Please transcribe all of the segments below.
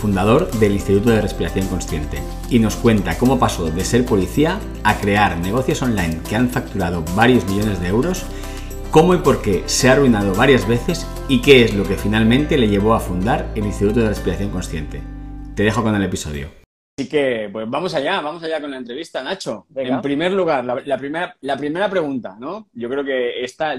fundador del Instituto de Respiración Consciente, y nos cuenta cómo pasó de ser policía a crear negocios online que han facturado varios millones de euros, cómo y por qué se ha arruinado varias veces y qué es lo que finalmente le llevó a fundar el Instituto de Respiración Consciente. Te dejo con el episodio. Así que, pues vamos allá, vamos allá con la entrevista, Nacho. En primer lugar, la, primera, la primera pregunta, ¿no? Yo creo que esta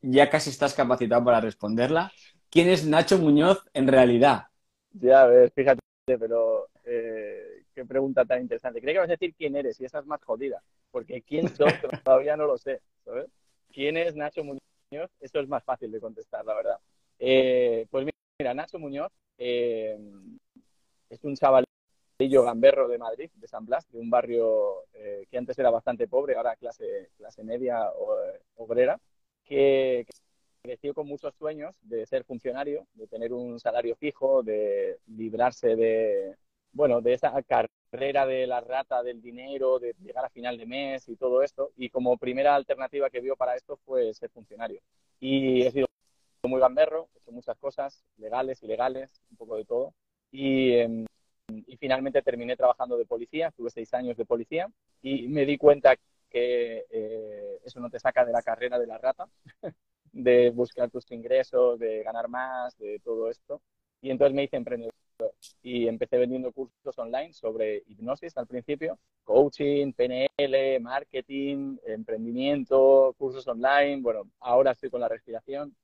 ya casi estás capacitado para responderla. ¿Quién es Nacho Muñoz en realidad? Ya, ves, fíjate, pero eh, qué pregunta tan interesante. Creo que vas a decir quién eres y esa es más jodida, porque quién soy todavía no lo sé. ¿sabes? ¿Quién es Nacho Muñoz? Eso es más fácil de contestar, la verdad. Eh, pues mira, Nacho Muñoz eh, es un chavalillo gamberro de Madrid, de San Blas, de un barrio que antes era bastante pobre, ahora clase, clase media o, obrera, que, creció con muchos sueños de ser funcionario, de tener un salario fijo, de librarse de, bueno, de esa carrera de la rata del dinero, de llegar a final de mes y todo esto. Y como primera alternativa que vio para esto fue ser funcionario. Y he sido muy gamberro, he hecho muchas cosas, legales, ilegales, un poco de todo. Y, em, y finalmente terminé trabajando de policía, tuve seis años de policía y me di cuenta que eh, eso no te saca de la carrera de la rata. de buscar tus ingresos, de ganar más, de todo esto. Y entonces me hice emprendedor y empecé vendiendo cursos online sobre hipnosis al principio, coaching, PNL, marketing, emprendimiento, cursos online. Bueno, ahora estoy con la respiración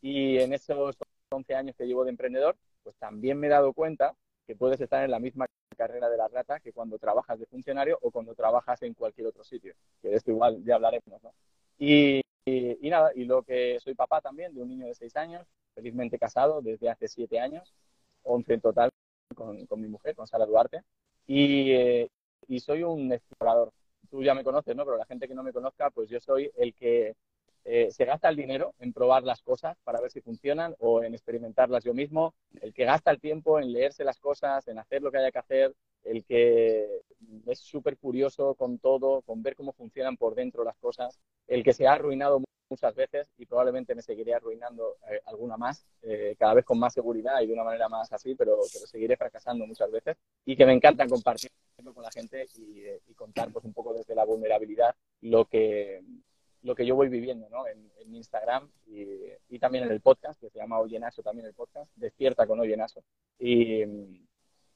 y en esos 11 años que llevo de emprendedor, pues también me he dado cuenta que puedes estar en la misma carrera de la rata que cuando trabajas de funcionario o cuando trabajas en cualquier otro sitio, que de esto igual ya hablaremos, ¿no? Y, y, nada, y lo que soy papá también de un niño de seis años, felizmente casado desde hace siete años, 11 en total con, con mi mujer, con Sara Duarte, y, eh, y soy un explorador. Tú ya me conoces, ¿no? Pero la gente que no me conozca, pues yo soy el que eh, se gasta el dinero en probar las cosas para ver si funcionan o en experimentarlas yo mismo, el que gasta el tiempo en leerse las cosas, en hacer lo que haya que hacer, el que es súper curioso con todo, con ver cómo funcionan por dentro las cosas, el que se ha arruinado muchas veces y probablemente me seguiré arruinando eh, alguna más, eh, cada vez con más seguridad y de una manera más así, pero, pero, seguiré fracasando muchas veces y que me encanta compartir con la gente y, y contar pues un poco desde la vulnerabilidad lo que, lo que yo voy viviendo ¿no? en, Instagram y, y, también en el podcast, que se llama Oyenaso también el podcast, Despierta con Oyenaso. Y,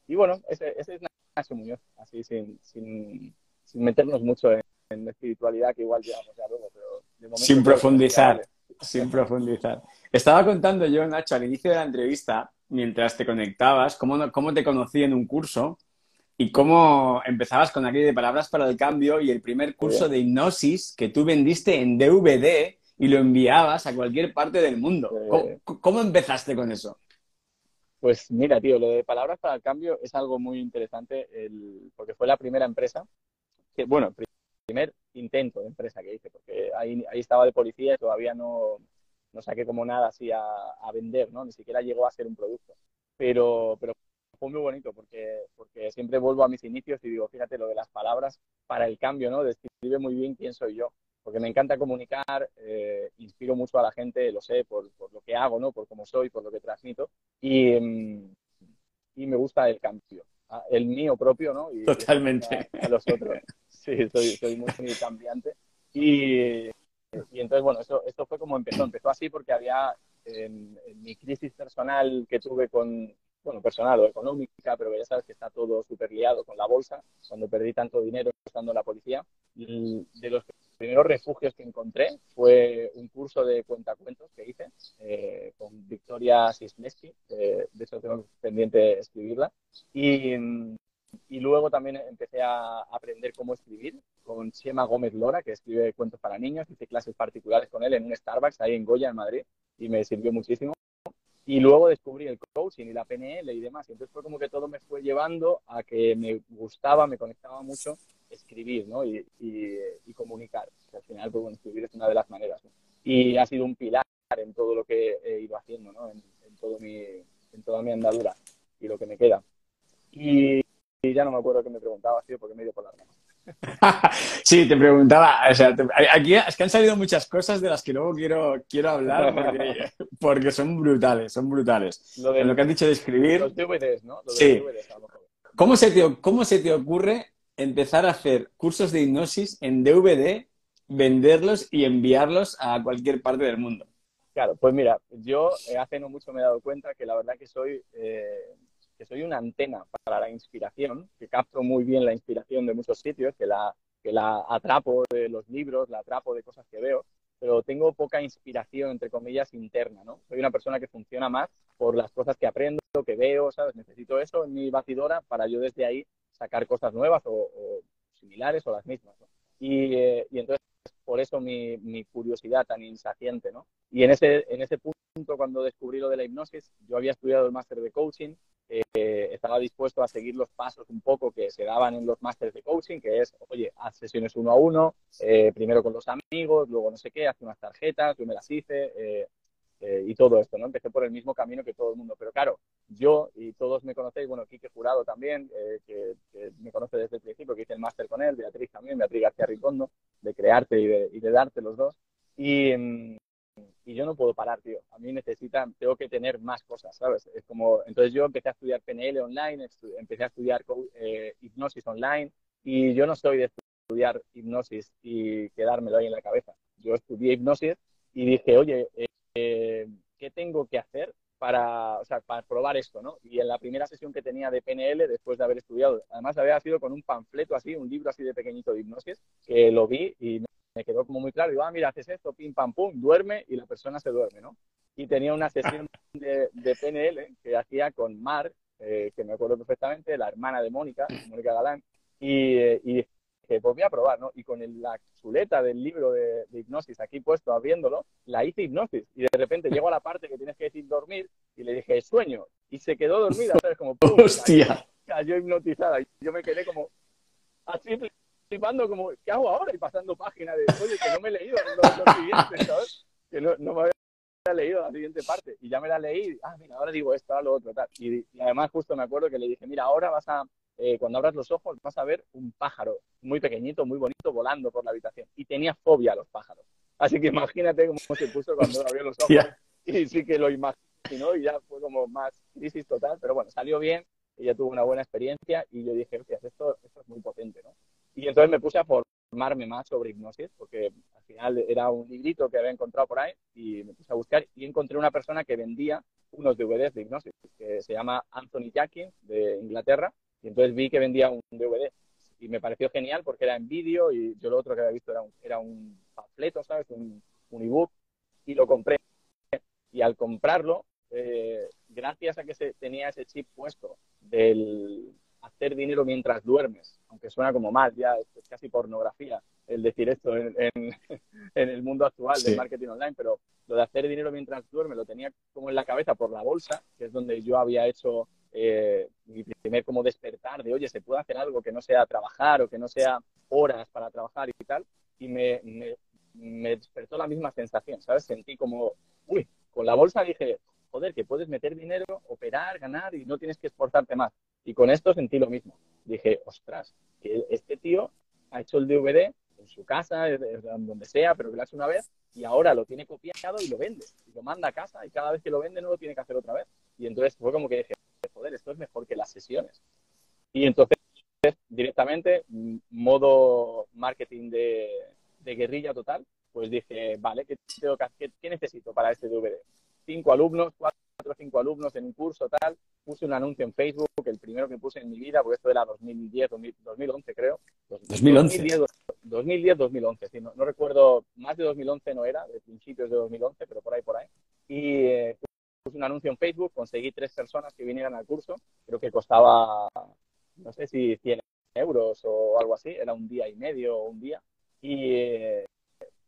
y bueno, ese, ese, es Nacho Muñoz, así sin, sin, sin meternos mucho en, en, espiritualidad, que igual llevamos ya luego, pero de momento... Sin profundizar, sin profundizar. Estaba contando yo, Nacho, al inicio de la entrevista, mientras te conectabas, cómo, cómo te conocí en un curso y cómo empezabas con aquello de palabras para el cambio y el primer curso de hipnosis que tú vendiste en DVD y lo enviabas a cualquier parte del mundo. ¿Cómo, empezaste con eso? Pues mira, tío, lo de palabras para el cambio es algo muy interesante porque fue la primera empresa, que, bueno, primer intento de empresa que hice, porque ahí, ahí estaba de policía y todavía no, no saqué como nada así a, a, vender, ¿no? Ni siquiera llegó a ser un producto. Pero, pero fue muy bonito porque, porque siempre vuelvo a mis inicios y digo, fíjate lo de las palabras para el cambio, ¿no? Describe muy bien quién soy yo, porque me encanta comunicar, eh, inspiro mucho a la gente, lo sé, por, por, lo que hago, ¿no? Por cómo soy, por lo que transmito y, mm, y me gusta el cambio, el mío propio, ¿no? Y Totalmente. A, a, los otros. Sí, soy, soy muy, muy cambiante. Y, y entonces, bueno, esto, esto fue como empezó. Empezó así porque había en, en mi crisis personal que tuve con, bueno, personal o económica, pero ya sabes que está todo súper liado con la bolsa, cuando perdí tanto dinero estando en la policía. De los primeros refugios que encontré fue un curso de cuentacuentos que hice eh, con Victoria Sisneski, eh, de eso tengo pendiente escribirla. Y, y luego también empecé a aprender cómo escribir con Chema Gómez Lora, que escribe cuentos para niños. Hice clases particulares con él en un Starbucks ahí en Goya, en Madrid, y me sirvió muchísimo. Y luego descubrí el coaching y la PNL y demás. Y entonces fue como que todo me fue llevando a que me gustaba, me conectaba mucho escribir ¿no? y, y, comunicar. al final, pues, bueno, escribir es una de las maneras. Y ha sido un pilar en todo lo que he ido haciendo, ¿no? en, todo mi, en toda mi andadura y lo que me queda. Y, ya no me acuerdo qué me preguntaba, tío, porque me ido por la rama. sí, te preguntaba, o sea, aquí es que han salido muchas cosas de las que luego quiero, quiero hablar porque, son brutales, son brutales. Lo, de, lo que has dicho de escribir. Los DVDs, ¿no? sí. ¿Cómo se, te, ¿Cómo se te ocurre empezar a hacer cursos de hipnosis en DVD, venderlos y enviarlos a cualquier parte del mundo? Claro, pues mira, yo eh, hace no mucho me he dado cuenta que la verdad que soy eh, soy una antena para la inspiración, que capto muy bien la inspiración de muchos sitios, que la, que la atrapo de los libros, la atrapo de cosas que veo, pero tengo poca inspiración, entre comillas, interna, ¿no? Soy una persona que funciona más por las cosas que aprendo, que veo, ¿sabes? Necesito eso en mi batidora para yo desde ahí sacar cosas nuevas o, similares o las mismas, y, eh, y, entonces, por eso mi, mi, curiosidad tan insaciente, ¿no? Y en ese, en ese punto, cuando descubrí lo de la hipnosis, yo había estudiado el máster de coaching, eh, estaba dispuesto a seguir los pasos un poco que se daban en los másteres de coaching, que es, oye, haz sesiones uno a uno, eh, primero con los amigos, luego no sé qué, haz unas tarjetas, yo me las hice eh, y todo esto, ¿no? Empecé por el mismo camino que todo el mundo. Pero claro, yo y todos me conocéis, bueno, Quique Jurado también, que, me conoce desde el principio, que hice el máster con él, Beatriz también, Beatriz García Ricondo, de crearte y de, y de darte los dos. Y, mm, y yo no puedo parar, tío. A mí necesitan, tengo que tener más cosas, ¿sabes? Es como, entonces yo empecé a estudiar PNL online, empecé a estudiar eh, hipnosis online y yo no soy de estudiar hipnosis y quedármelo ahí en la cabeza. Yo estudié hipnosis y dije, oye, eh, ¿qué tengo que hacer para, o sea, para probar esto, ¿no? Y en la primera sesión que tenía de PNL, después de haber estudiado, además había sido con un panfleto así, un libro así de pequeñito de hipnosis, que lo vi y me quedó como muy claro. Digo, ah, mira, haces esto, pim, pam, pum, duerme y la persona se duerme, ¿no? Y tenía una sesión de, PNL que hacía con Mar, eh, que me acuerdo perfectamente, la hermana de Mónica, Mónica Galán, y, eh, y dije, pues voy a probar, ¿no? Y con la chuleta del libro de, hipnosis aquí puesto, abriéndolo, la hice hipnosis. Y de repente llego a la parte que tienes que decir dormir y le dije, sueño. Y se quedó dormida, ¿sabes? Como, ¡pum! ¡Hostia! Cayó, hipnotizada. Y yo me quedé como así flipando como, ¿qué hago ahora? Y pasando página de, oye, que no me he leído los, siguientes, ¿sabes? Que no, no, me había leído la siguiente parte. Y ya me la leí, ah, mira, ahora digo esto, ahora lo otro, tal. Y, además justo me acuerdo que le dije, mira, ahora vas a, eh, cuando abras los ojos, vas a ver un pájaro muy pequeñito, muy bonito, volando por la habitación. Y tenía fobia a los pájaros. Así que imagínate cómo se puso cuando abrió los ojos. Y sí que lo imaginó y ya fue como más crisis total. Pero bueno, salió bien, ella tuvo una buena experiencia y yo dije, esto, esto es muy potente, ¿no? Y entonces me puse a formarme más sobre hipnosis, porque al final era un librito que había encontrado por ahí y me puse a buscar y encontré una persona que vendía unos DVDs de hipnosis, que se llama Anthony Jackin, de Inglaterra, y entonces vi que vendía un DVD y me pareció genial porque era en vídeo y yo lo otro que había visto era un, era un panfleto, ¿sabes? Un, un ebook y lo compré. Y al comprarlo, eh, gracias a que se tenía ese chip puesto del, hacer dinero mientras duermes, aunque suena como mal, ya es, casi pornografía el decir esto en, el mundo actual del marketing online, pero lo de hacer dinero mientras duermes lo tenía como en la cabeza por la bolsa, que es donde yo había hecho eh, mi primer como despertar de, oye, se puede hacer algo que no sea trabajar o que no sea horas para trabajar y tal, y me, me, me despertó la misma sensación, ¿sabes? Sentí como, uy, con la bolsa dije, joder, que puedes meter dinero, operar, ganar y no tienes que esforzarte más. Y con esto sentí lo mismo. Dije, ostras, que este tío ha hecho el DVD en su casa, donde sea, pero que lo hace una vez y ahora lo tiene copiado y lo vende. Y lo manda a casa y cada vez que lo vende no lo tiene que hacer otra vez. Y entonces fue como que dije, joder, esto es mejor que las sesiones. Y entonces directamente, modo marketing de, guerrilla total, pues dije, vale, ¿qué, tengo que, ¿qué necesito para este DVD? cinco alumnos, cuatro o cinco alumnos en un curso, tal. Puse un anuncio en Facebook, el primero que puse en mi vida, porque esto era 2010, 2011 creo. 2011. 2010, 2011, no, recuerdo, más de 2011 no era, de principios de 2011, pero por ahí, por ahí. Y eh, puse un anuncio en Facebook, conseguí tres personas que vinieran al curso, creo que costaba, no sé si 100 euros o algo así, era un día y medio o un día. Y, eh,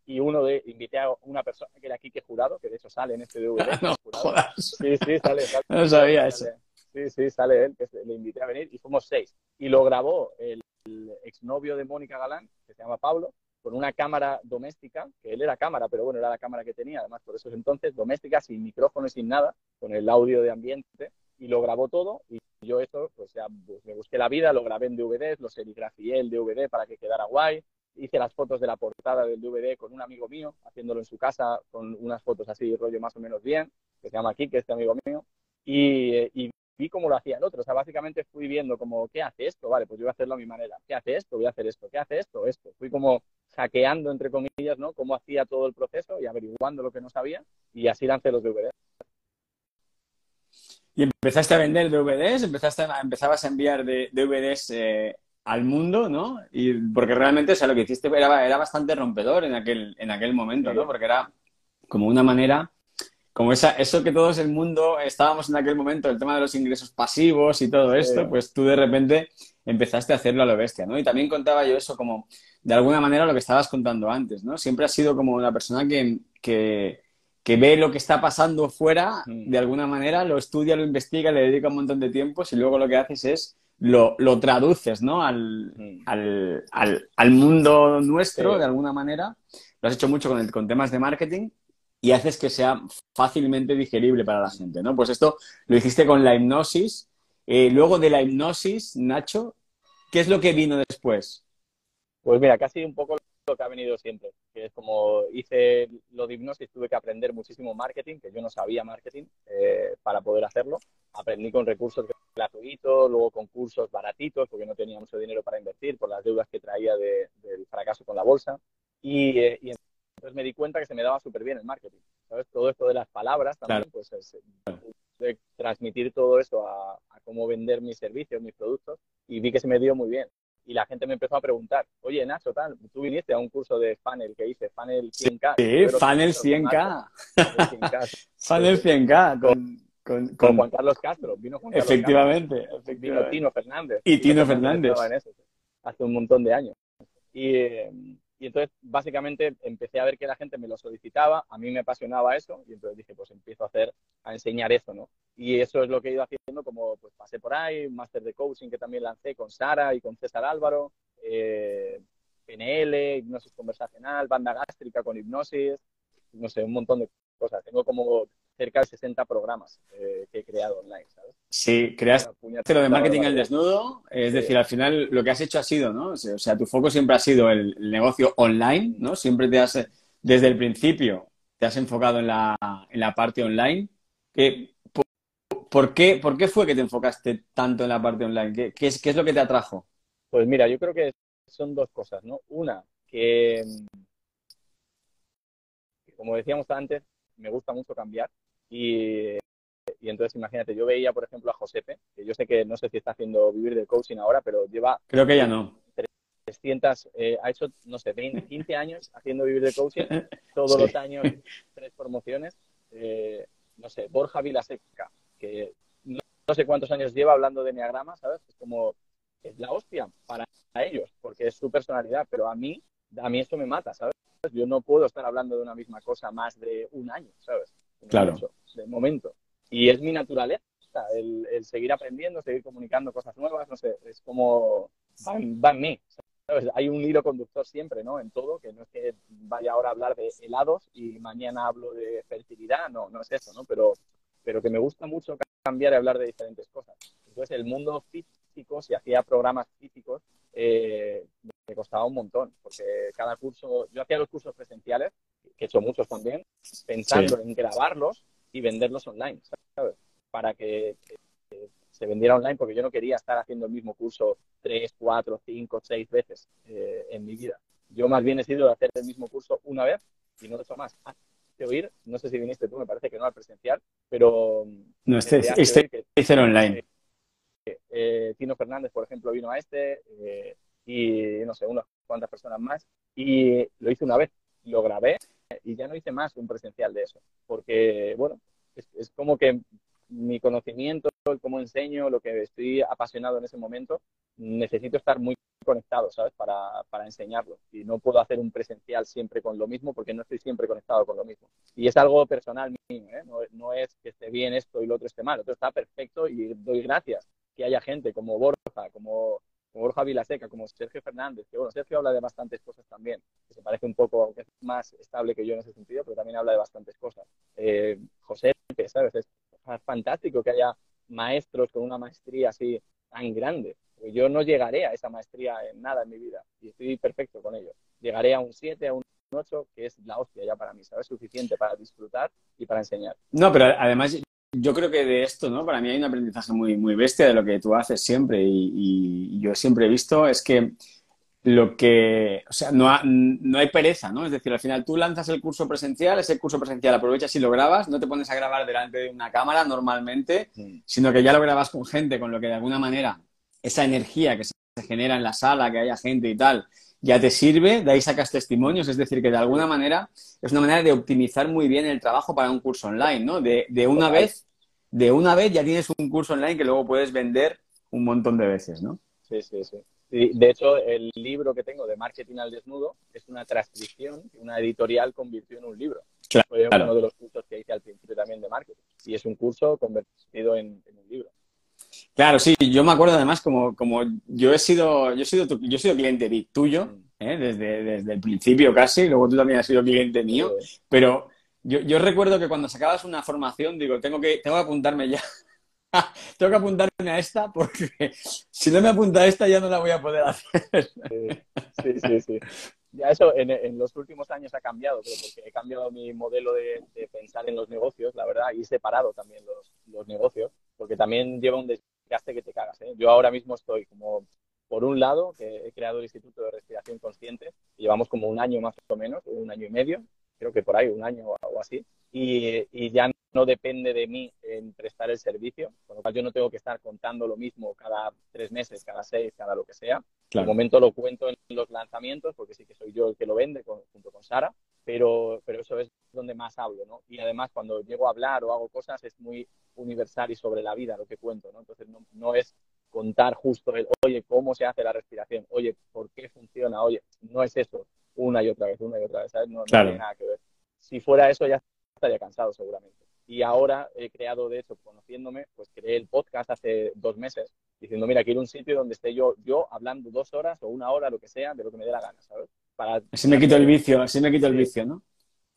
y uno de, invité a una persona que era Quique Jurado, que de hecho sale en este DVD. no jodas. Sí, sí, sale. sale no sabía sale. eso. Sí, sí, sale él, que le invité a venir y fuimos seis. Y lo grabó el, el exnovio de Mónica Galán, que se llama Pablo, con una cámara doméstica, que él era cámara, pero bueno, era la cámara que tenía, además por esos entonces, doméstica, sin micrófono y sin nada, con el audio de ambiente, y lo grabó todo, y yo eso, pues ya pues, me busqué la vida, lo grabé en DVDs, lo serigrafié el DVD para que quedara guay, hice las fotos de la portada del DVD con un amigo mío, haciéndolo en su casa, con unas fotos así, rollo más o menos bien, que se llama Kike, este amigo mío, y, y vi cómo lo hacía el otro. O sea, básicamente fui viendo como, ¿qué hace esto? Vale, pues yo voy a hacerlo a mi manera. ¿Qué hace esto? Voy a hacer esto. ¿Qué hace esto? Esto. Fui como hackeando, entre comillas, ¿no? Cómo hacía todo el proceso y averiguando lo que no sabía y así lancé los DVDs. ¿Y empezaste a vender DVDs? ¿Empezaste a, ¿Empezabas a enviar de, DVDs eh, al mundo, no? Y porque realmente, o sea, lo que hiciste era, era bastante rompedor en aquel, en aquel momento. ¿no? Porque era como una manera como esa, eso que todos el mundo estábamos en aquel momento, el tema de los ingresos pasivos y todo esto, pues tú de repente empezaste a hacerlo a lo bestia, ¿no? Y también contaba yo eso como, de alguna manera, lo que estabas contando antes, ¿no? Siempre has sido como una persona que, que, que ve lo que está pasando fuera, mm. de alguna manera, lo estudia, lo investiga, le dedica un montón de tiempo y luego lo que haces es lo, lo traduces, ¿no? Al, mm. al, al, al, mundo nuestro, sí. de alguna manera. Lo has hecho mucho con, el, con temas de marketing y haces que sea fácilmente digerible para la gente, ¿no? Pues esto lo hiciste con la hipnosis. Eh, luego de la hipnosis, Nacho, ¿qué es lo que vino después? Pues mira, casi un poco lo que ha venido siempre, que es como hice lo de hipnosis, tuve que aprender muchísimo marketing, que yo no sabía marketing eh, para poder hacerlo. Aprendí con recursos gratuitos, luego con cursos baratitos, porque no tenía mucho dinero para invertir por las deudas que traía de, del fracaso con la bolsa. Y, eh, y entonces me di cuenta que se me daba súper bien el marketing. ¿sabes? Todo esto de las palabras también, claro. pues es, transmitir todo eso a, a, cómo vender mis servicios, mis productos, y vi que se me dio muy bien. Y la gente me empezó a preguntar, oye Nacho, tal, tú viniste a un curso de funnel que hice, funnel 100K. Sí, funnel 100K. Funnel 100K. Con, con, con, con, Juan Carlos Castro. Vino Juan Carlos efectivamente, Castro. efectivamente. Vino Tino Fernández. Y Tino Fernández. Fernández. Eso, hace un montón de años. Y, eh, y entonces, básicamente, empecé a ver que la gente me lo solicitaba, a mí me apasionaba eso, y entonces dije, pues empiezo a hacer, a enseñar eso, ¿no? Y eso es lo que he ido haciendo, como pues pasé por ahí, un máster de coaching que también lancé con Sara y con César Álvaro, eh, PNL, hipnosis conversacional, banda gástrica con hipnosis, no sé, un montón de cosas. Tengo como cerca de 60 programas eh, que he creado online, ¿sabes? Sí, creaste lo de marketing al desnudo, es sí. decir, al final lo que has hecho ha sido, ¿no? O sea, tu foco siempre ha sido el, negocio online, ¿no? Siempre te has, desde el principio, te has enfocado en la, en la parte online. ¿Qué, por, por, qué, ¿Por qué fue que te enfocaste tanto en la parte online? ¿Qué, qué, es, ¿Qué es lo que te atrajo? Pues mira, yo creo que son dos cosas, ¿no? Una, que, que como decíamos antes, me gusta mucho cambiar y, y, entonces imagínate, yo veía, por ejemplo, a Josepe, que yo sé que no sé si está haciendo vivir del coaching ahora, pero lleva... Creo que ya no. 300, eh, ha hecho, no sé, 20, 15 años haciendo vivir de coaching, todos sí. los años tres promociones. Eh, no sé, Borja Vilaseca, que no, no, sé cuántos años lleva hablando de Enneagrama, ¿sabes? Es como, es la hostia para ellos, porque es su personalidad, pero a mí, a mí esto me mata, ¿sabes? Yo no puedo estar hablando de una misma cosa más de un año, ¿sabes? Claro. Mucho, de momento. Y es mi naturaleza, el, el, seguir aprendiendo, seguir comunicando cosas nuevas, no sé, es como, va, en mí, ¿sabes? Hay un hilo conductor siempre, ¿no? En todo, que no es que vaya ahora a hablar de helados y mañana hablo de fertilidad, no, no es eso, ¿no? Pero, pero que me gusta mucho cambiar y hablar de diferentes cosas. Entonces, el mundo físico, si hacía programas físicos, eh, me costaba un montón, porque cada curso, yo hacía los cursos presenciales, que he hecho muchos también, pensando sí. en grabarlos y venderlos online, ¿sabes? Para que, se vendiera online, porque yo no quería estar haciendo el mismo curso tres, cuatro, cinco, seis veces eh, en mi vida. Yo más bien he sido de hacer el mismo curso una vez y no lo he hecho más. De oír, no sé si viniste tú, me parece que no al presencial, pero... No, este, este, que, online. Eh, eh, Tino Fernández, por ejemplo, vino a este eh, y, no sé, unas cuantas personas más y lo hice una vez, lo grabé y ya no hice más un presencial de eso, porque, bueno, es, como que mi conocimiento, el cómo enseño, lo que estoy apasionado en ese momento, necesito estar muy conectado, ¿sabes? Para, para enseñarlo. Y no puedo hacer un presencial siempre con lo mismo porque no estoy siempre conectado con lo mismo. Y es algo personal mío, ¿eh? no, no, es que esté bien esto y lo otro esté mal. Otro está perfecto y doy gracias que haya gente como Borja, como, como Borja Vilaseca, como Sergio Fernández, que bueno, Sergio habla de bastantes cosas también, que se parece un poco, aunque es más estable que yo en ese sentido, pero también habla de bastantes cosas. Eh, José, ¿sabes? Es fantástico que haya maestros con una maestría así tan grande. Yo no llegaré a esa maestría en nada en mi vida y estoy perfecto con ello. Llegaré a un 7, a un 8, que es la hostia ya para mí, ¿sabes? Suficiente para disfrutar y para enseñar. No, pero además yo creo que de esto, ¿no? Para mí hay un aprendizaje muy, muy bestia de lo que tú haces siempre y, y yo siempre he visto es que lo que, o sea, no, ha, no, hay pereza, ¿no? Es decir, al final tú lanzas el curso presencial, ese curso presencial aprovechas y lo grabas, no te pones a grabar delante de una cámara normalmente, sí. sino que ya lo grabas con gente, con lo que de alguna manera esa energía que se genera en la sala, que haya gente y tal, ya te sirve, de ahí sacas testimonios, es decir, que de alguna manera es una manera de optimizar muy bien el trabajo para un curso online, ¿no? De, de una vez, de una vez ya tienes un curso online que luego puedes vender un montón de veces, ¿no? Sí, sí, sí. De hecho, el libro que tengo de Marketing al Desnudo es una transcripción que una editorial convirtió en un libro. Claro. Fue uno de los cursos que hice al principio también de marketing. Y es un curso convertido en, en un libro. Claro, sí, yo me acuerdo además como, como yo he sido, yo he sido, tu, yo he sido cliente tuyo ¿eh? desde, desde el principio casi, luego tú también has sido cliente mío, pero yo, yo recuerdo que cuando sacabas una formación, digo, tengo que, tengo que apuntarme ya tengo que apuntarme a esta porque si no me apunta a esta ya no la voy a poder hacer. Sí, sí, sí. Ya eso en, en, los últimos años ha cambiado, pero porque he cambiado mi modelo de, de, pensar en los negocios, la verdad, y he separado también los, los negocios, porque también lleva un desgaste que te cagas. ¿eh? Yo ahora mismo estoy como, por un lado, que he creado el Instituto de Respiración Consciente, llevamos como un año más o menos, un año y medio, creo que por ahí, un año o así, y, y ya no depende de mí en prestar el servicio, con lo cual yo no tengo que estar contando lo mismo cada tres meses, cada seis, cada lo que sea. Claro. De momento lo cuento en los lanzamientos, porque sí que soy yo el que lo vende con, junto con Sara, pero, pero eso es donde más hablo, ¿no? Y además cuando llego a hablar o hago cosas es muy universal y sobre la vida lo que cuento, ¿no? Entonces no, no es contar justo el, oye, cómo se hace la respiración, oye, por qué funciona, oye, no es eso una y otra vez, una y otra vez, ¿sabes? No, claro. no tiene nada que ver. Si fuera eso ya estaría cansado seguramente. Y ahora he creado, de hecho, conociéndome, pues creé el podcast hace dos meses, diciendo, mira, quiero un sitio donde esté yo, yo hablando dos horas o una hora, lo que sea, de lo que me dé la gana, ¿sabes? Para, así me quito el vicio, así me quito el vicio, ¿no?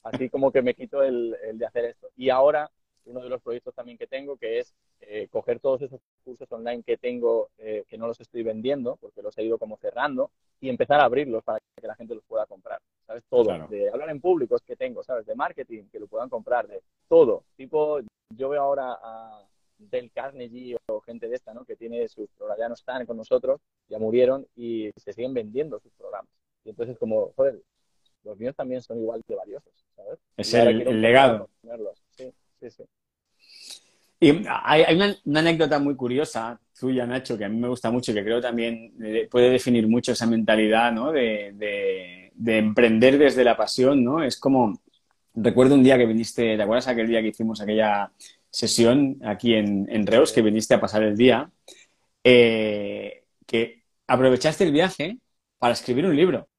Así como que me quito el, el de hacer esto. Y ahora, uno de los proyectos también que tengo, que es eh, coger todos esos cursos online que tengo, eh, que no los estoy vendiendo, porque los he ido como cerrando, y empezar a abrirlos para que la gente los pueda comprar. ¿Sabes? Todo. Claro. De hablar en público es que tengo, ¿sabes? De marketing, que lo puedan comprar, de todo. Tipo, yo veo ahora a Del Carnegie o gente de esta, ¿no? Que tiene sus programas, ya no están con nosotros, ya murieron y se siguen vendiendo sus programas. Y entonces, como, joder, los míos también son igual de valiosos, ¿sabes? Es el, el legado. Sí, sí, sí. Y hay, hay una, una, anécdota muy curiosa tuya, Nacho, que a mí me gusta mucho y que creo también puede definir mucho esa mentalidad ¿no? de, de, de, emprender desde la pasión. ¿no? Es como, recuerdo un día que viniste, ¿te acuerdas aquel día que hicimos aquella sesión aquí en, en Reus, que viniste a pasar el día? Eh, que aprovechaste el viaje para escribir un libro.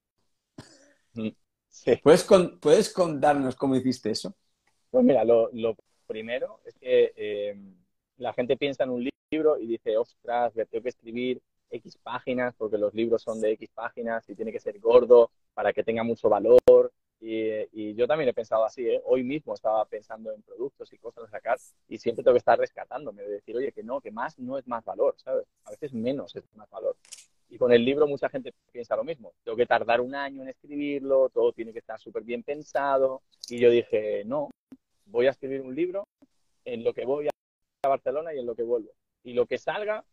Sí. ¿Puedes, con, ¿Puedes contarnos cómo hiciste eso? Pues mira, lo, lo primero es que eh, la gente piensa en un libro y dice, ostras, tengo que escribir X páginas porque los libros son de X páginas y tiene que ser gordo para que tenga mucho valor. Y, y yo también he pensado así, ¿eh? hoy mismo estaba pensando en productos y cosas a sacar y siempre tengo que estar rescatándome, de decir, oye, que no, que más no es más valor, ¿sabes? A veces menos es más valor. Y con el libro mucha gente piensa lo mismo. Tengo que tardar un año en escribirlo, todo tiene que estar súper bien pensado. Y yo dije, no, voy a escribir un libro en lo que voy a Barcelona y en lo que vuelvo. Y lo que salga,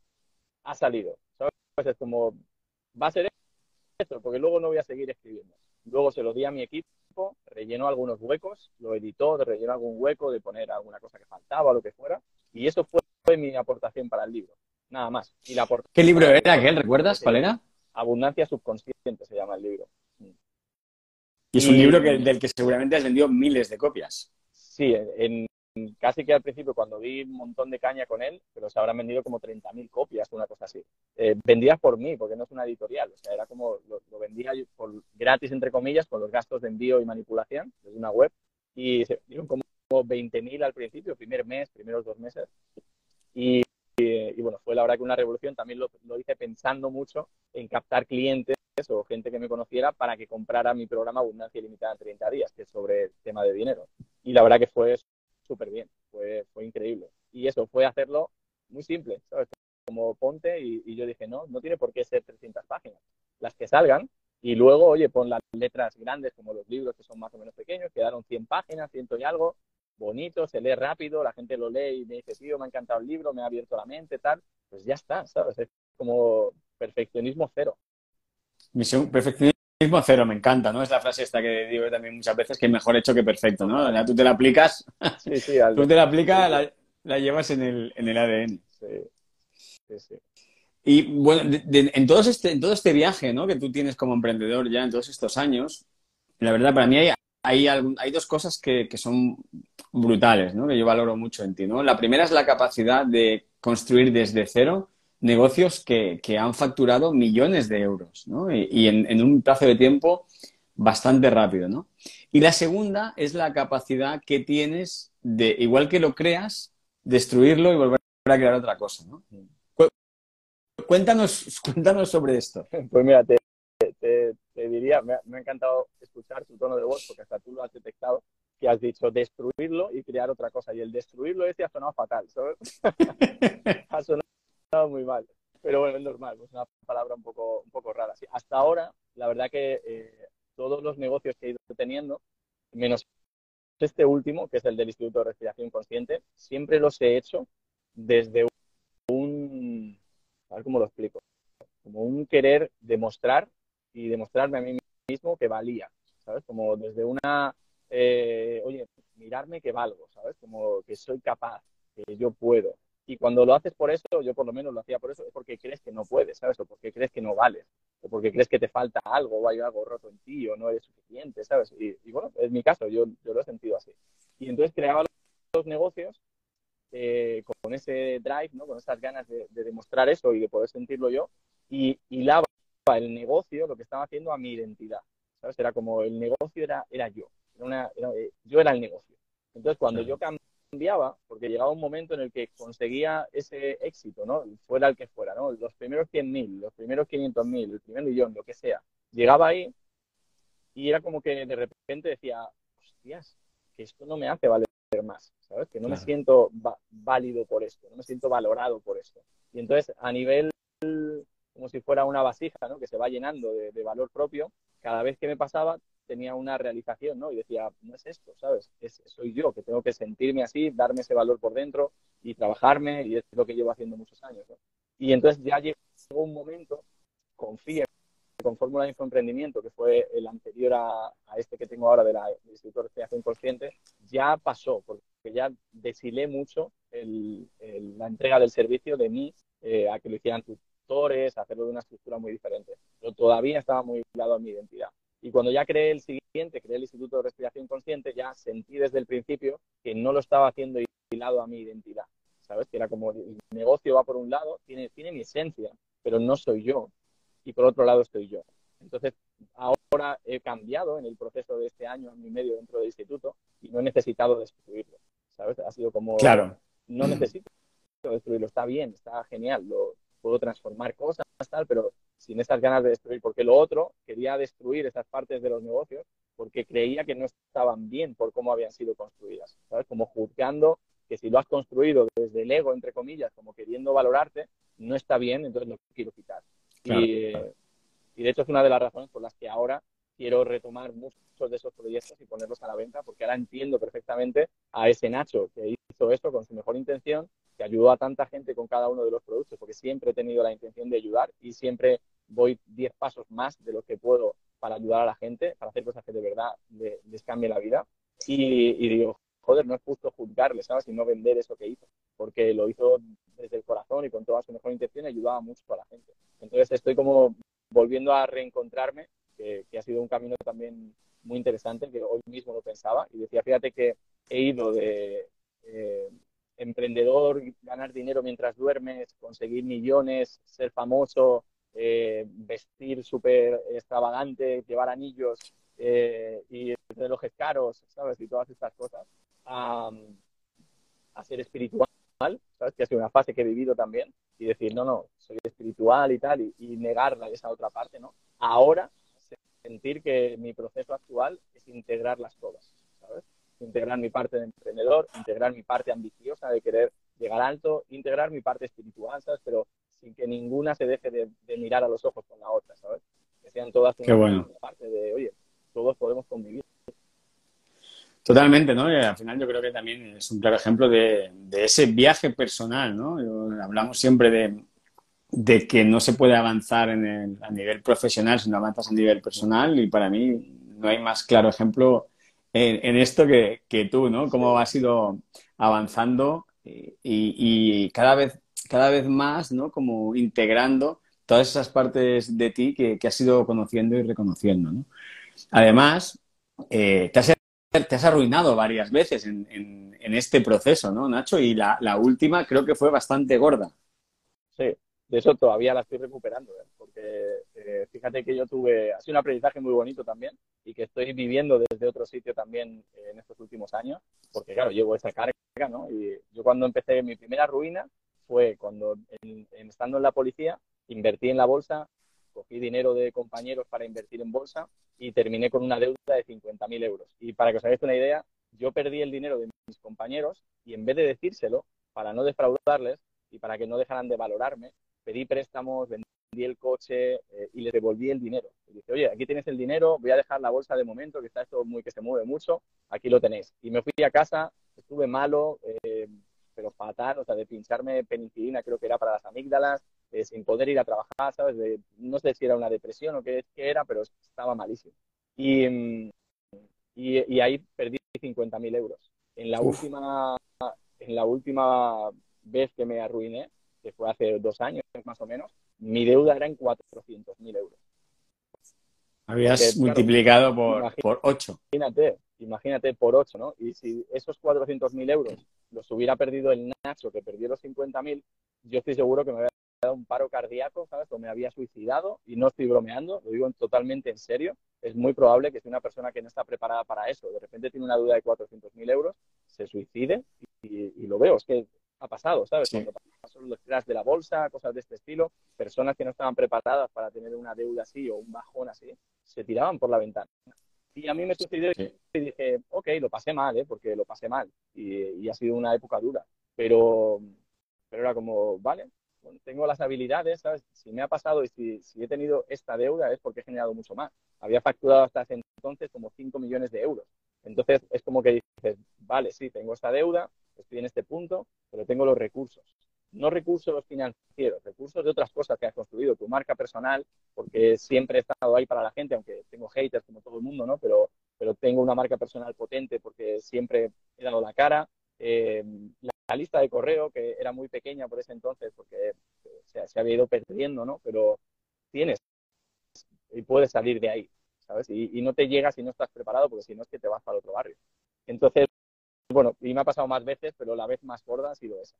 ha salido. ¿Sabes? Pues es como, va a ser esto, porque luego no voy a seguir escribiendo. Luego se lo di a mi equipo, rellenó algunos huecos, lo editó, rellenó algún hueco de poner alguna cosa que faltaba, lo que fuera. Y eso fue, fue mi aportación para el libro. Nada más. Y la ¿Qué libro era aquel? ¿Recuerdas cuál era? Abundancia subconsciente se llama el libro. Y es un y... libro que, del que seguramente has vendido miles de copias. Sí, en, casi que al principio, cuando vi un montón de caña con él, pero se habrán vendido como 30.000 copias, una cosa así. Eh, vendidas por mí, porque no es una editorial. O sea, era como, lo, vendía por, gratis, entre comillas, con los gastos de envío y manipulación desde una web. Y se vendieron como 20.000 al principio, primer mes, primeros dos meses. Y, y, bueno, fue la verdad que una revolución. También lo, lo hice pensando mucho en captar clientes o gente que me conociera para que comprara mi programa Abundancia Ilimitada en 30 días, que es sobre el tema de dinero. Y la verdad que fue súper bien, fue, fue increíble. Y eso fue hacerlo muy simple, ¿sabes? Como ponte y, yo dije, no, no tiene por qué ser 300 páginas. Las que salgan y luego, oye, pon las letras grandes como los libros que son más o menos pequeños, quedaron 100 páginas, ciento y algo, bonito, se lee rápido, la gente lo lee y me dice, tío, me ha encantado el libro, me ha abierto la mente, tal. Pues ya está, ¿sabes? Es como perfeccionismo cero. Misión, perfeccionismo cero, me encanta, ¿no? Es la frase esta que digo también muchas veces, que mejor hecho que perfecto, ¿no? Ya tú te la aplicas, sí, sí, tú te la aplicas, la, llevas en el, en el ADN. Sí, sí, Y bueno, en, todo este, en todo este viaje, ¿no? Que tú tienes como emprendedor ya en todos estos años, la verdad, para mí hay, hay, hay dos cosas que, que, son brutales. Que yo valoro mucho en ti. La primera es la capacidad de construir desde cero negocios que, han facturado millones de euros. Y, en, un plazo de tiempo bastante rápido, ¿no? Y la segunda es la capacidad que tienes de, igual que lo creas, destruirlo y volver a crear otra cosa, ¿no? Cuéntanos, cuéntanos sobre esto. Pues mira, te, diría, me ha, encantado escuchar tu tono de voz, porque hasta tú lo has detectado, que has dicho destruirlo y crear otra cosa. Y el destruirlo ese ha sonado fatal, ¿sabes? ha sonado muy mal. Pero bueno, es normal, es una palabra un poco, un poco rara. hasta ahora, la verdad que eh, todos los negocios que he ido teniendo, menos este último, que es el del Instituto de Respiración Consciente, siempre los he hecho desde un, a ver cómo lo explico, como un querer demostrar y demostrarme a mí mismo que valía, ¿sabes? Como desde una, eh, oye, mirarme que valgo, ¿sabes? Como que soy capaz, que yo puedo, y cuando lo haces por eso, yo por lo menos lo hacía por eso, es porque crees que no puedes, ¿sabes? O porque crees que no vales, o porque crees que te falta algo, o hay algo roto en ti, o no eres suficiente, ¿sabes? Y, bueno, es mi caso, yo, yo lo he sentido así. Y entonces creaba los negocios eh, con ese drive, ¿no? Con esas ganas de, demostrar eso y de poder sentirlo yo, y hilaba el negocio, lo que estaba haciendo, a mi identidad, ¿sabes? Era como el negocio era, era yo, era una, eh, yo era el negocio. Entonces, cuando yo cambiaba porque llegaba un momento en el que conseguía ese éxito, ¿no? Fuera el que fuera, ¿no? Los primeros 100.000, los primeros 500.000, el primer millón, lo que sea. Llegaba ahí y era como que de repente decía, hostias, que esto no me hace valer más, ¿sabes? Que no me siento válido por esto, no me siento valorado por esto. Y entonces, a nivel como si fuera una vasija, ¿no? Que se va llenando de, de valor propio, cada vez que me pasaba tenía una realización, ¿no? Y decía, no es esto, ¿sabes? Es, soy yo, que tengo que sentirme así, darme ese valor por dentro y trabajarme, y es lo que llevo haciendo muchos años, ¿no? Y entonces ya llegó un momento, confíe, con Fórmula de Infoemprendimiento, que fue el anterior a, este que tengo ahora de la, del Instituto de Creación Consciente, ya pasó, porque ya deshilé mucho la entrega del servicio de mí eh, a que lo hicieran tutores, hacerlo de una estructura muy diferente. Pero todavía estaba muy ligado a mi identidad. Y cuando ya creé el siguiente, creé el Instituto de Respiración Consciente, ya sentí desde el principio que no lo estaba haciendo hilado a mi identidad. ¿Sabes? Que era como el negocio va por un lado, tiene, tiene mi esencia, pero no soy yo. Y por otro lado estoy yo. Entonces, ahora he cambiado en el proceso de este año, año y medio dentro del instituto, y no he necesitado destruirlo. ¿Sabes? Ha sido como. Claro. No necesito destruirlo. Está bien, está genial. Lo, puedo transformar cosas, tal, pero sin esas ganas de destruir, porque lo otro quería destruir esas partes de los negocios porque creía que no estaban bien por cómo habían sido construidas, ¿sabes? Como juzgando que si lo has construido desde el ego, entre comillas, como queriendo valorarte, no está bien, entonces lo quiero quitar. Y, y, de hecho es una de las razones por las que ahora quiero retomar muchos de esos proyectos y ponerlos a la venta, porque ahora entiendo perfectamente a ese Nacho que hizo esto con su mejor intención, que ayudó a tanta gente con cada uno de los productos, porque siempre he tenido la intención de ayudar y siempre voy 10 pasos más de lo que puedo para ayudar a la gente, para hacer cosas que de verdad les, cambie la vida. Y, digo, joder, no es justo juzgarle, ¿sabes? Y no vender eso que hizo, porque lo hizo desde el corazón y con toda su mejor intención y ayudaba mucho a la gente. Entonces estoy como volviendo a reencontrarme, que, ha sido un camino también muy interesante, que hoy mismo lo pensaba y decía, fíjate que he ido de eh, emprendedor, ganar dinero mientras duermes, conseguir millones, ser famoso, eh, vestir súper extravagante, llevar anillos eh, y relojes caros, ¿sabes? Y todas estas cosas, a, ser espiritual, ¿sabes? Que ha sido una fase que he vivido también y decir, no, no, soy espiritual y tal, y, y negarla esa otra parte, ¿no? Ahora, sentir que mi proceso actual es integrar las ¿sabes? Integrar mi parte de emprendedor, integrar mi parte ambiciosa de querer llegar alto, integrar mi parte espiritual, ¿sabes? Pero sin que ninguna se deje de, mirar a los ojos con la otra, ¿sabes? Que sean todas una parte de, oye, todos podemos convivir. Totalmente, ¿no? Y al final yo creo que también es un claro ejemplo de, ese viaje personal, ¿no? hablamos siempre de, de, que no se puede avanzar en el, a nivel profesional si no avanzas a nivel personal y para mí no hay más claro ejemplo en, esto que, que, tú, ¿no? Cómo has ido avanzando y, y, cada vez cada vez más, ¿no? Como integrando todas esas partes de ti que, has ido conociendo y reconociendo, ¿no? Además, eh, te, has, arruinado varias veces en, este proceso, ¿no, Nacho? Y la, última creo que fue bastante gorda. Sí, de eso todavía la estoy recuperando, ¿eh? porque eh, fíjate que yo tuve, ha sido un aprendizaje muy bonito también y que estoy viviendo desde otro sitio también en estos últimos años, porque claro, llevo esa carga, ¿no? Y yo cuando empecé mi primera ruina, fue cuando, estando en la policía, invertí en la bolsa, cogí dinero de compañeros para invertir en bolsa y terminé con una deuda de 50.000 euros. Y para que os hagáis una idea, yo perdí el dinero de mis compañeros y en vez de decírselo, para no defraudarles y para que no dejaran de valorarme, pedí préstamos, vendí el coche eh, y les devolví el dinero. Y dije, oye, aquí tienes el dinero, voy a dejar la bolsa de momento, que está esto muy que se mueve mucho, aquí lo tenéis. Y me fui a casa, estuve malo, eh, pero fatal, o sea, de pincharme penicilina, creo que era para las amígdalas, eh, sin poder ir a trabajar, ¿sabes? De, no sé si era una depresión o qué, era, pero estaba malísimo. Y, mm, y, ahí perdí 50.000 euros. En la, última, en la última vez que me arruiné, que fue hace dos años más o menos, mi deuda era en 400.000 euros. Habías multiplicado por, por 8. Imagínate, imagínate por 8, ¿no? Y si esos 400.000 euros los hubiera perdido el Nacho, que perdió los 50.000, yo estoy seguro que me había dado un paro cardíaco, ¿sabes? O me había suicidado, y no estoy bromeando, lo digo totalmente en serio. Es muy probable que si una persona que no está preparada para eso, de repente tiene una duda de 400.000 euros, se suicide, y, lo veo, es que ha pasado, ¿sabes? Cuando pasó los crash de la bolsa, cosas de este estilo, personas que no estaban preparadas para tener una deuda así o un bajón así, se tiraban por la ventana. Y a mí me sucedió y dije, ok, lo pasé mal, ¿eh? porque lo pasé mal y, ha sido una época dura. Pero, pero era como, vale, tengo las habilidades, ¿sabes? Si me ha pasado y si, si, he tenido esta deuda es porque he generado mucho más. Había facturado hasta ese entonces como 5 millones de euros. Entonces es como que dices, vale, sí, tengo esta deuda, estoy en este punto, pero tengo los recursos no recursos financieros, recursos de otras cosas que has construido, tu marca personal, porque siempre he estado ahí para la gente, aunque tengo haters como todo el mundo, ¿no? Pero, pero tengo una marca personal potente porque siempre he dado la cara. Eh, la, lista de correo, que era muy pequeña por ese entonces, porque se, había ido perdiendo, ¿no? Pero tienes y puedes salir de ahí, ¿sabes? Y, y no te llegas si no estás preparado, porque si no es que te vas para otro barrio. Entonces, bueno, y me ha pasado más veces, pero la vez más gorda ha sido esa.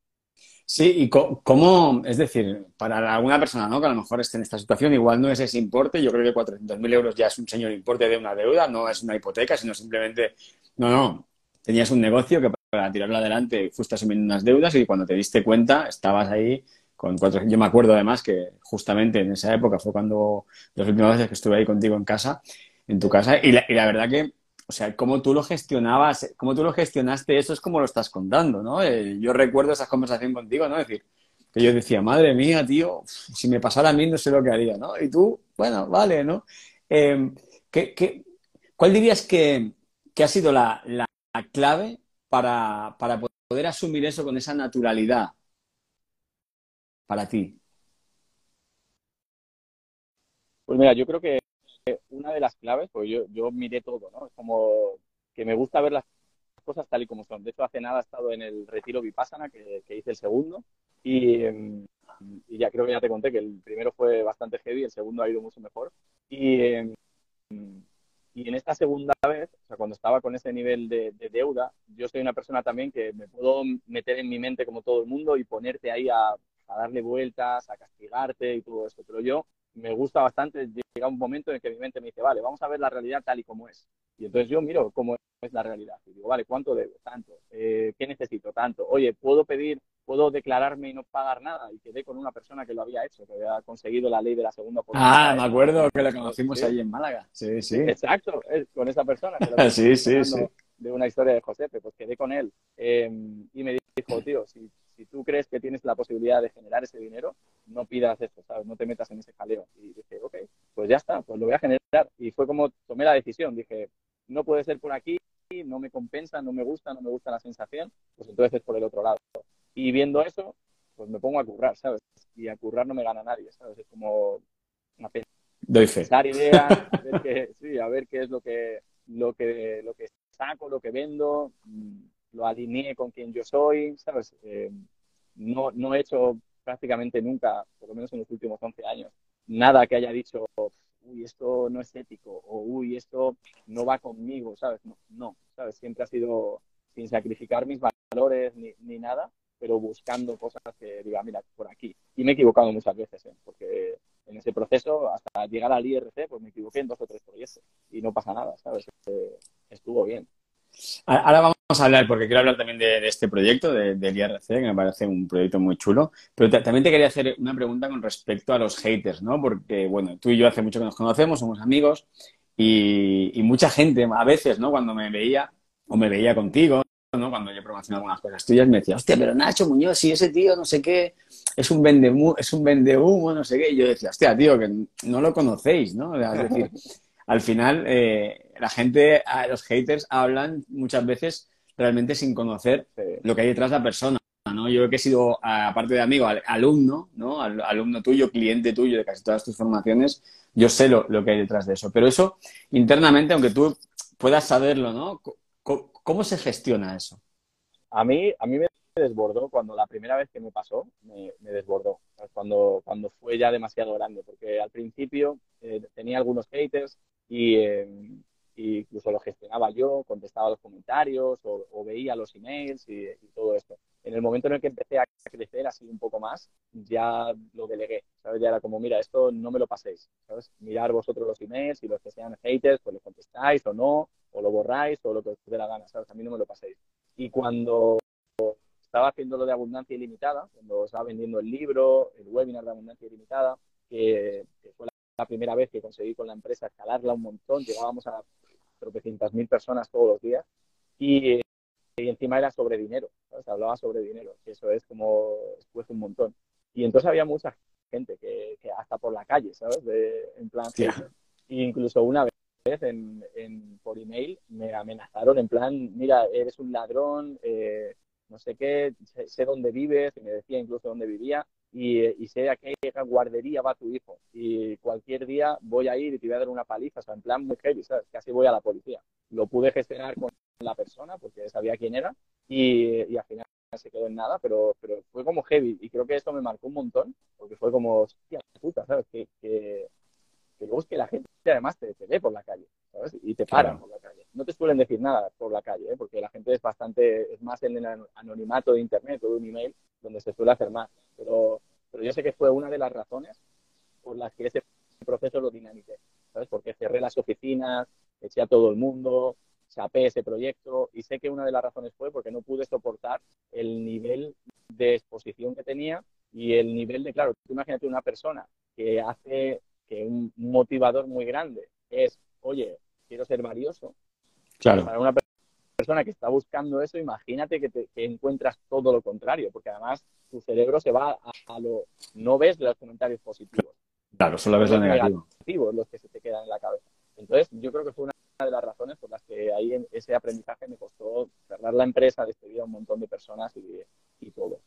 Sí, y cómo, es decir, para alguna persona ¿no? que a lo mejor esté en esta situación, igual no es ese importe, yo creo que 400.000 euros ya es un señor importe de una deuda, no es una hipoteca, sino simplemente, no, no, tenías un negocio que para tirarlo adelante fuiste asumiendo unas deudas y cuando te diste cuenta estabas ahí con cuatro... Yo me acuerdo además que justamente en esa época fue cuando las últimas veces que estuve ahí contigo en casa, en tu casa, y la, y la verdad que o sea, cómo tú lo gestionabas, cómo tú lo gestionaste, eso es como lo estás contando, ¿no? Eh, yo recuerdo esa conversación contigo, ¿no? Es decir, que yo decía, madre mía, tío, si me pasara a mí no sé lo que haría, ¿no? Y tú, bueno, vale, ¿no? Em, cuál dirías que, ha sido la, clave para, para poder asumir eso con esa naturalidad para ti? Pues mira, yo creo que una de las claves, pues yo, yo miré todo, ¿no? Es como que me gusta ver las cosas tal y como son. De hecho, hace nada he estado en el retiro Vipassana, que, hice el segundo, em, y, ya creo que ya te conté que el primero fue bastante heavy, el segundo ha ido mucho mejor. Y, em, Y en esta segunda vez, o sea, cuando estaba con ese nivel de, deuda, yo soy una persona también que me puedo meter en mi mente como todo el mundo y ponerte ahí a, a darle vueltas, a castigarte y todo esto. Pero yo me gusta bastante, llega un momento en que mi mente me dice, vale, vamos a ver la realidad tal y como es. Y entonces yo miro cómo es la realidad. Y digo, vale, ¿cuánto debo? Tanto. Eh, ¿Qué necesito? Tanto. Oye, ¿puedo pedir, puedo declararme y no pagar nada? Y quedé con una persona que lo había hecho, que había conseguido la ley de la segunda oportunidad. Ah, me acuerdo que la conocimos ahí en Málaga. Sí, sí. Exacto, con esa persona. sí, sí, sí. De una historia de Josepe, pues quedé con él. Eh, y me dijo, tío, si si tú crees que tienes la posibilidad de generar ese dinero, no pidas eso, ¿sabes? No te metas en ese jaleo. Y dije, ok, pues ya está, pues lo voy a generar. Y fue como tomé la decisión. Dije, no puede ser por aquí, no me compensa, no me gusta, no me gusta la sensación, pues entonces es por el otro lado. Y viendo eso, pues me pongo a currar, ¿sabes? Y a currar no me gana nadie, ¿sabes? Es como una Doy fe. Dar ideas, a ver qué, sí, a ver qué es lo que, lo que, lo que saco, lo que vendo, mm, lo alineé con quien yo soy, ¿sabes? Eh, no, no he hecho prácticamente nunca, por lo menos en los últimos 11 años, nada que haya dicho, uy, esto no es ético, o uy, esto no va conmigo, ¿sabes? No, no ¿sabes? Siempre ha sido sin sacrificar mis valores ni, ni nada, pero buscando cosas que diga, mira, por aquí. Y me he equivocado muchas veces, ¿eh? porque en ese proceso, hasta llegar al IRC, pues me equivoqué en dos o tres proyectos y no pasa nada, ¿sabes? Eh, estuvo bien. Ahora vamos a hablar, porque quiero hablar también de, este proyecto, del IRC, que me parece un proyecto muy chulo. Pero también te quería hacer una pregunta con respecto a los haters, ¿no? Porque, bueno, tú y yo hace mucho que nos conocemos, somos amigos, y, mucha gente, a veces, ¿no? Cuando me veía, o me veía contigo, ¿no? Cuando yo promocionaba algunas cosas tuyas, me decía, hostia, pero Nacho Muñoz, si ese tío, no sé qué, es un vende es un vende humo, no sé qué. Y yo decía, hostia, tío, que no lo conocéis, ¿no? Es decir, al final, eh, la gente, los haters hablan muchas veces realmente sin conocer lo que hay detrás de la persona. ¿no? Yo que he sido, aparte de amigo, alumno, ¿no? alumno tuyo, cliente tuyo de casi todas tus formaciones, yo sé lo, que hay detrás de eso. Pero eso, internamente, aunque tú puedas saberlo, ¿no? ¿Cómo, se gestiona eso? A mí, a mí me desbordó cuando la primera vez que me pasó, me, desbordó. Cuando, cuando fue ya demasiado grande, porque al principio eh, tenía algunos haters y, eh, incluso lo gestionaba yo, contestaba los comentarios o, veía los emails y, todo esto. En el momento en el que empecé a crecer así un poco más, ya lo delegué, ¿sabes? Ya era como, mira, esto no me lo paséis, ¿sabes? Mirar vosotros los emails y los que sean haters, pues lo contestáis o no, o lo borráis o lo que os dé la gana, ¿sabes? A mí no me lo paséis. Y cuando estaba haciendo lo de abundancia ilimitada, cuando estaba vendiendo el libro, el webinar de abundancia ilimitada, que, fue la primera vez que conseguí con la empresa escalarla un montón, llegábamos a tropecientas mil personas todos los días y, encima era sobre dinero, se hablaba sobre dinero, que eso es como después un montón. Y entonces había mucha gente que, hasta por la calle, ¿sabes? en plan, incluso una vez en, por email me amenazaron en plan, mira, eres un ladrón, eh, no sé qué, sé, dónde vives, y me decía incluso dónde vivía, y, y, sé a qué guardería va tu hijo. Y cualquier día voy a ir y te voy a dar una paliza, o sea, en plan muy heavy, ¿sabes? Casi voy a la policía. Lo pude gestionar con la persona porque sabía quién era y, y al final se quedó en nada, pero, pero fue como heavy y creo que esto me marcó un montón porque fue como, hostia puta, ¿sabes? Que, que, que luego es que la gente además te, ve por la calle, ¿sabes? Y te paran por la calle. No te suelen decir nada por la calle, ¿eh? porque la gente es bastante, es más en el anonimato de internet o de un email donde se suele hacer más. Pero yo sé que fue una de las razones por las que ese proceso lo dinamité, ¿sabes? Porque cerré las oficinas, eché a todo el mundo, chapé ese proyecto y sé que una de las razones fue porque no pude soportar el nivel de exposición que tenía y el nivel de, claro, tú imagínate una persona que hace que un motivador muy grande es, oye, quiero ser valioso. Claro. Para una persona que está buscando eso, imagínate que, te, encuentras todo lo contrario, porque además tu cerebro se va a, lo... No ves los comentarios positivos. Claro, solo ves lo negativo. Negativos los que se te quedan en la cabeza. Entonces, yo creo que fue una de las razones por las que ahí en ese aprendizaje me costó cerrar la empresa, despedir a un montón de personas y, y todo.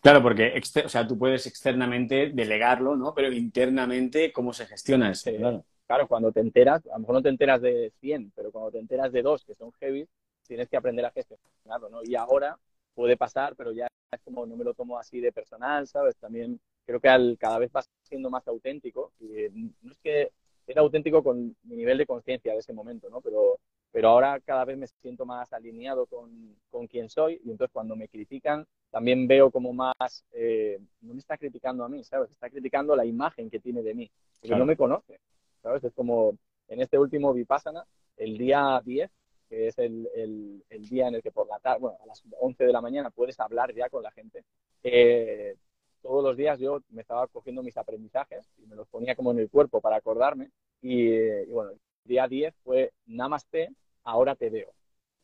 Claro, porque o sea, tú puedes externamente delegarlo, ¿no? Pero internamente, ¿cómo se gestiona eso? claro. Claro, cuando te enteras, a lo mejor no te enteras de 100, pero cuando te enteras de dos que son heavy, tienes que aprender a gestionarlo, ¿no? Y ahora puede pasar, pero ya es como no me lo tomo así de personal, ¿sabes? También creo que al, cada vez va siendo más auténtico y no es que ser auténtico con mi nivel de conciencia de ese momento, ¿no? Pero, pero ahora cada vez me siento más alineado con, con quien soy y entonces cuando me critican también veo como más, eh, no me está criticando a mí, ¿sabes? Está criticando la imagen que tiene de mí, porque no me conoce, ¿sabes? Es como en este último Vipassana, el día 10, que es el, el, el día en el que por la tarde, bueno, a las 11 de la mañana puedes hablar ya con la gente. Eh, todos los días yo me estaba cogiendo mis aprendizajes y me los ponía como en el cuerpo para acordarme. Y, bueno, el día 10 fue Namaste, ahora te veo.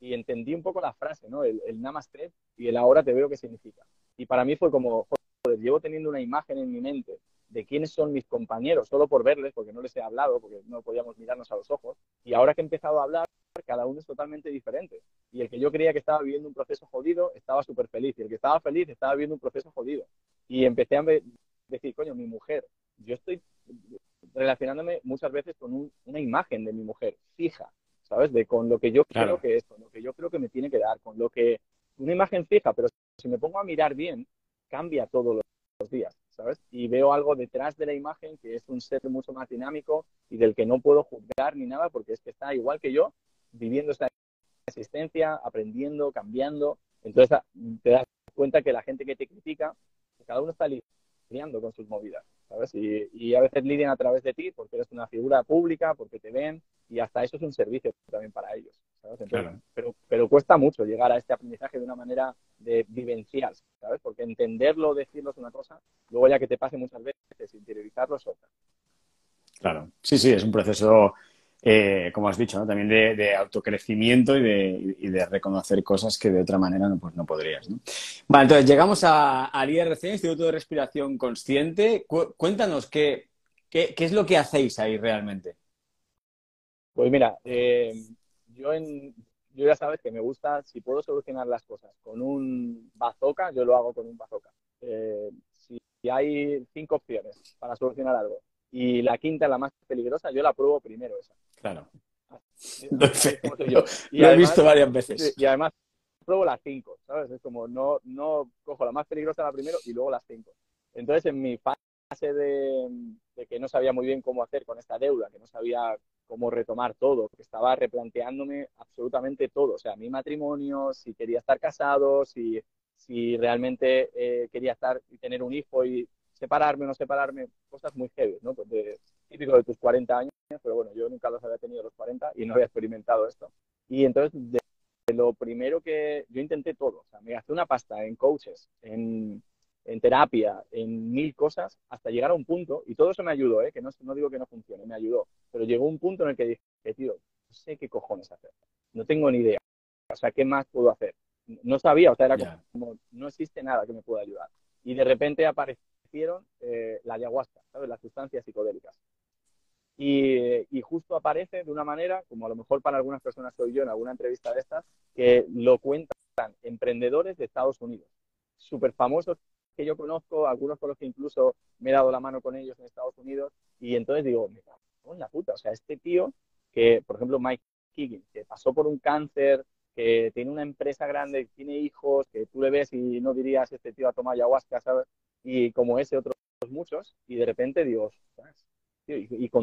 Y entendí un poco la frase, ¿no? El, el Namaste y el ahora te veo qué significa. Y para mí fue como, joder, llevo teniendo una imagen en mi mente de quiénes son mis compañeros, solo por verles, porque no les he hablado, porque no podíamos mirarnos a los ojos. Y ahora que he empezado a hablar, cada uno es totalmente diferente. Y el que yo creía que estaba viviendo un proceso jodido, estaba súper feliz. Y el que estaba feliz, estaba viviendo un proceso jodido. Y empecé a decir, coño, mi mujer, yo estoy relacionándome muchas veces con una imagen de mi mujer fija, ¿sabes? De con lo que yo creo que es, con lo que yo creo que me tiene que dar, con lo que... Una imagen fija, pero si me pongo a mirar bien, cambia todos los días, ¿sabes? Y veo algo detrás de la imagen que es un ser mucho más dinámico y del que no puedo juzgar ni nada porque es que está igual que yo, viviendo esta existencia, aprendiendo, cambiando. Entonces te das cuenta que la gente que te critica cada uno está lidiando con sus movidas, ¿sabes? Y, a veces lidian a través de ti porque eres una figura pública, porque te ven y hasta eso es un servicio también para ellos, ¿sabes? pero, pero cuesta mucho llegar a este aprendizaje de una manera de vivencial, ¿sabes? Porque entenderlo, decirlo es una cosa, luego ya que te pase muchas veces, interiorizarlo es otra. Claro, sí, sí, es un proceso eh, como has dicho, también de, autocrecimiento y de, reconocer cosas que de otra manera no, pues no podrías. ¿no? Vale, entonces llegamos al IRC, Instituto de Respiración Consciente. cuéntanos qué, qué, es lo que hacéis ahí realmente. Pues mira, eh, yo, en, yo ya sabes que me gusta, si puedo solucionar las cosas con un bazooka, yo lo hago con un bazooka. Eh, si hay cinco opciones para solucionar algo y la quinta es la más peligrosa, yo la pruebo primero esa. Claro. Lo, he visto varias veces. Y además pruebo las cinco, ¿sabes? Es como no, no cojo la más peligrosa la primero y luego las cinco. Entonces, en mi fase de, que no sabía muy bien cómo hacer con esta deuda, que no sabía cómo retomar todo, que estaba replanteándome absolutamente todo. O sea, mi matrimonio, si quería estar casado, si, si realmente eh, quería estar y tener un hijo y separarme o no separarme, cosas muy heavy, ¿no? Pues de, típico de tus 40 años, pero bueno, yo nunca los había tenido los 40 y no había experimentado esto. Y entonces, de, lo primero que yo intenté todo, o sea, me gasté una pasta en coaches, en, en, terapia, en mil cosas, hasta llegar a un punto, y todo eso me ayudó, ¿eh? que no, no digo que no funcione, me ayudó, pero llegó un punto en el que dije, tío, no sé qué cojones hacer, no tengo ni idea, o sea, ¿qué más puedo hacer? No sabía, o sea, era como, no existe nada que me pueda ayudar. Y de repente aparecieron eh, la ayahuasca, ¿sabes? Las sustancias psicodélicas. Y, justo aparece de una manera, como a lo mejor para algunas personas soy yo en alguna entrevista de estas, que lo cuentan emprendedores de Estados Unidos, súper famosos que yo conozco, algunos con los que incluso me he dado la mano con ellos en Estados Unidos, y entonces digo, me cago en la puta, o sea, este tío que, por ejemplo, Mike Higgins, que pasó por un cáncer, que tiene una empresa grande, que tiene hijos, que tú le ves y no dirías, este tío ha tomado ayahuasca, ¿sabes? Y como ese, otros muchos, y de repente digo, y, y con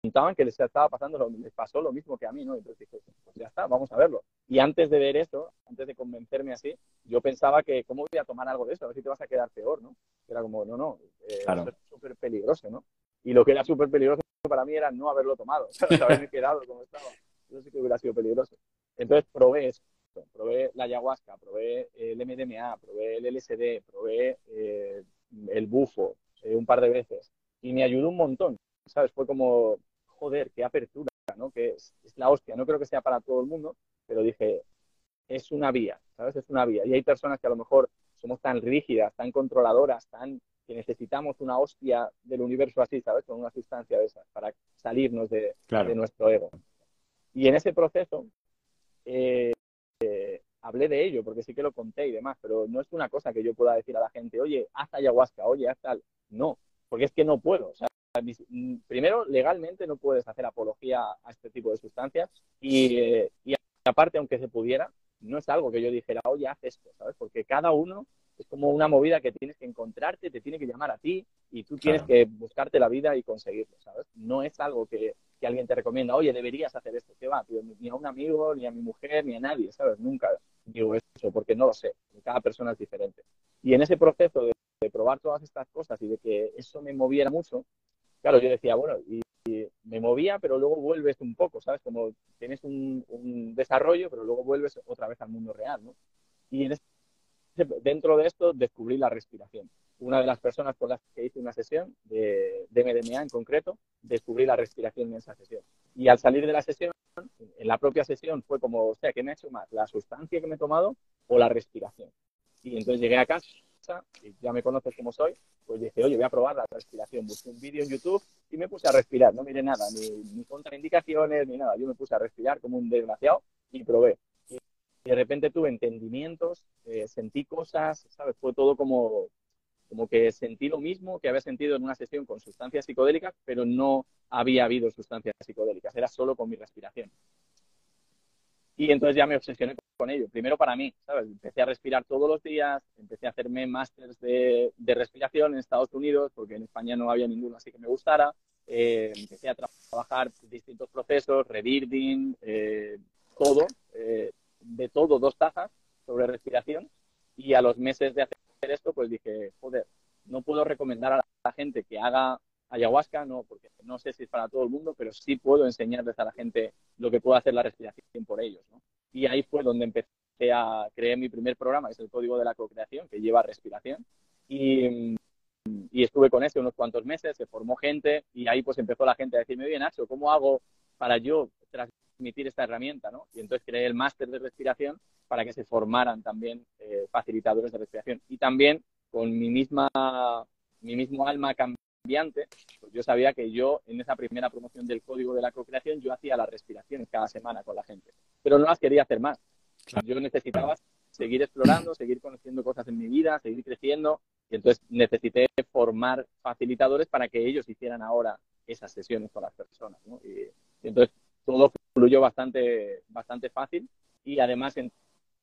contaban que les estaba pasando, lo, les pasó lo mismo que a mí, ¿no? Entonces dije, pues ya está, vamos a verlo. Y antes de ver eso, antes de convencerme así, yo pensaba que, ¿cómo voy a tomar algo de eso? A ver si te vas a quedar peor, ¿no? Era como, no, no, eh, es súper peligroso, ¿no? Y lo que era súper peligroso para mí era no haberlo tomado, ¿sabes? haberme quedado como estaba. Eso sí que hubiera sido peligroso. Entonces probé eso, probé la ayahuasca, probé el MDMA, probé el LSD, probé eh, el bufo eh, un par de veces y me ayudó un montón, ¿sabes? Fue como, joder, qué apertura, ¿no? Que es, la hostia. No creo que sea para todo el mundo, pero dije, es una vía, ¿sabes? Es una vía. Y hay personas que a lo mejor somos tan rígidas, tan controladoras, tan que necesitamos una hostia del universo así, ¿sabes? Con una sustancia de esas para salirnos de, nuestro ego. Y en ese proceso eh, hablé de ello, porque sí que lo conté y demás, pero no es una cosa que yo pueda decir a la gente, oye, haz ayahuasca, oye, haz tal. No, porque es que no puedo. O sea, Mm, primero, legalmente no puedes hacer apología a este tipo de sustancias y, aparte, aunque se pudiera, no es algo que yo dijera, oye, haz esto, ¿sabes? Porque cada uno es como una movida que tienes que encontrarte, te tiene que llamar a ti y tú tienes que buscarte la vida y conseguirlo, ¿sabes? No es algo que, que alguien te recomienda, oye, deberías hacer esto, ¿qué va? ni a un amigo, ni a mi mujer, ni a nadie, ¿sabes? Nunca digo eso porque no lo sé, cada persona es diferente. Y en ese proceso de, probar todas estas cosas y de que eso me moviera mucho, claro, yo decía, bueno, y, me movía, pero luego vuelves un poco, ¿sabes? Como tienes un, desarrollo, pero luego vuelves otra vez al mundo real, ¿no? Y en dentro de esto descubrí la respiración. Una de las personas con las que hice una sesión de, de MDMA en concreto, descubrí la respiración en esa sesión. Y al salir de la sesión, en la propia sesión fue como, o sea, ¿qué me ha hecho más? ¿La sustancia que me he tomado o la respiración? Y entonces llegué a casa, y ya me conoces como soy, pues dije, oye, voy a probar la respiración. Busqué un vídeo en YouTube y me puse a respirar. No miré nada, ni, ni contraindicaciones, ni nada. Yo me puse a respirar como un desgraciado y probé de repente tuve entendimientos, eh, sentí cosas, ¿sabes? Fue todo como, como que sentí lo mismo que había sentido en una sesión con sustancias psicodélicas, pero no había habido sustancias psicodélicas, era solo con mi respiración. Y entonces ya me obsesioné con ello. Primero para mí, ¿sabes? Empecé a respirar todos los días, empecé a hacerme másters de, de, respiración en Estados Unidos, porque en España no había ninguno así que me gustara. Eh, empecé a trabajar distintos procesos, rebirding, eh, todo. De todo dos tazas sobre respiración y a los meses de hacer esto pues dije, joder, no puedo recomendar a la gente que haga ayahuasca, no, porque no sé si es para todo el mundo, pero sí puedo enseñarles a la gente lo que puede hacer la respiración por ellos. Y ahí fue donde empecé a crear mi primer programa, que es el Código de la Co-Creación, que lleva respiración. Y, y estuve con ese unos cuantos meses, se formó gente y ahí pues empezó la gente a decirme, bien, Nacho, ¿cómo hago para yo transmitir esta herramienta, ¿no? Y entonces creé el máster de respiración para que se formaran también eh, facilitadores de respiración. Y también con mi misma, mi mismo alma cambiante, pues yo sabía que yo en esa primera promoción del código de la co-creación yo hacía las respiraciones cada semana con la gente, pero no las quería hacer más. Yo necesitaba seguir explorando, seguir conociendo cosas en mi vida, seguir creciendo y entonces necesité formar facilitadores para que ellos hicieran ahora esas sesiones con las personas. ¿no? y entonces todo fluyó bastante, bastante fácil y además en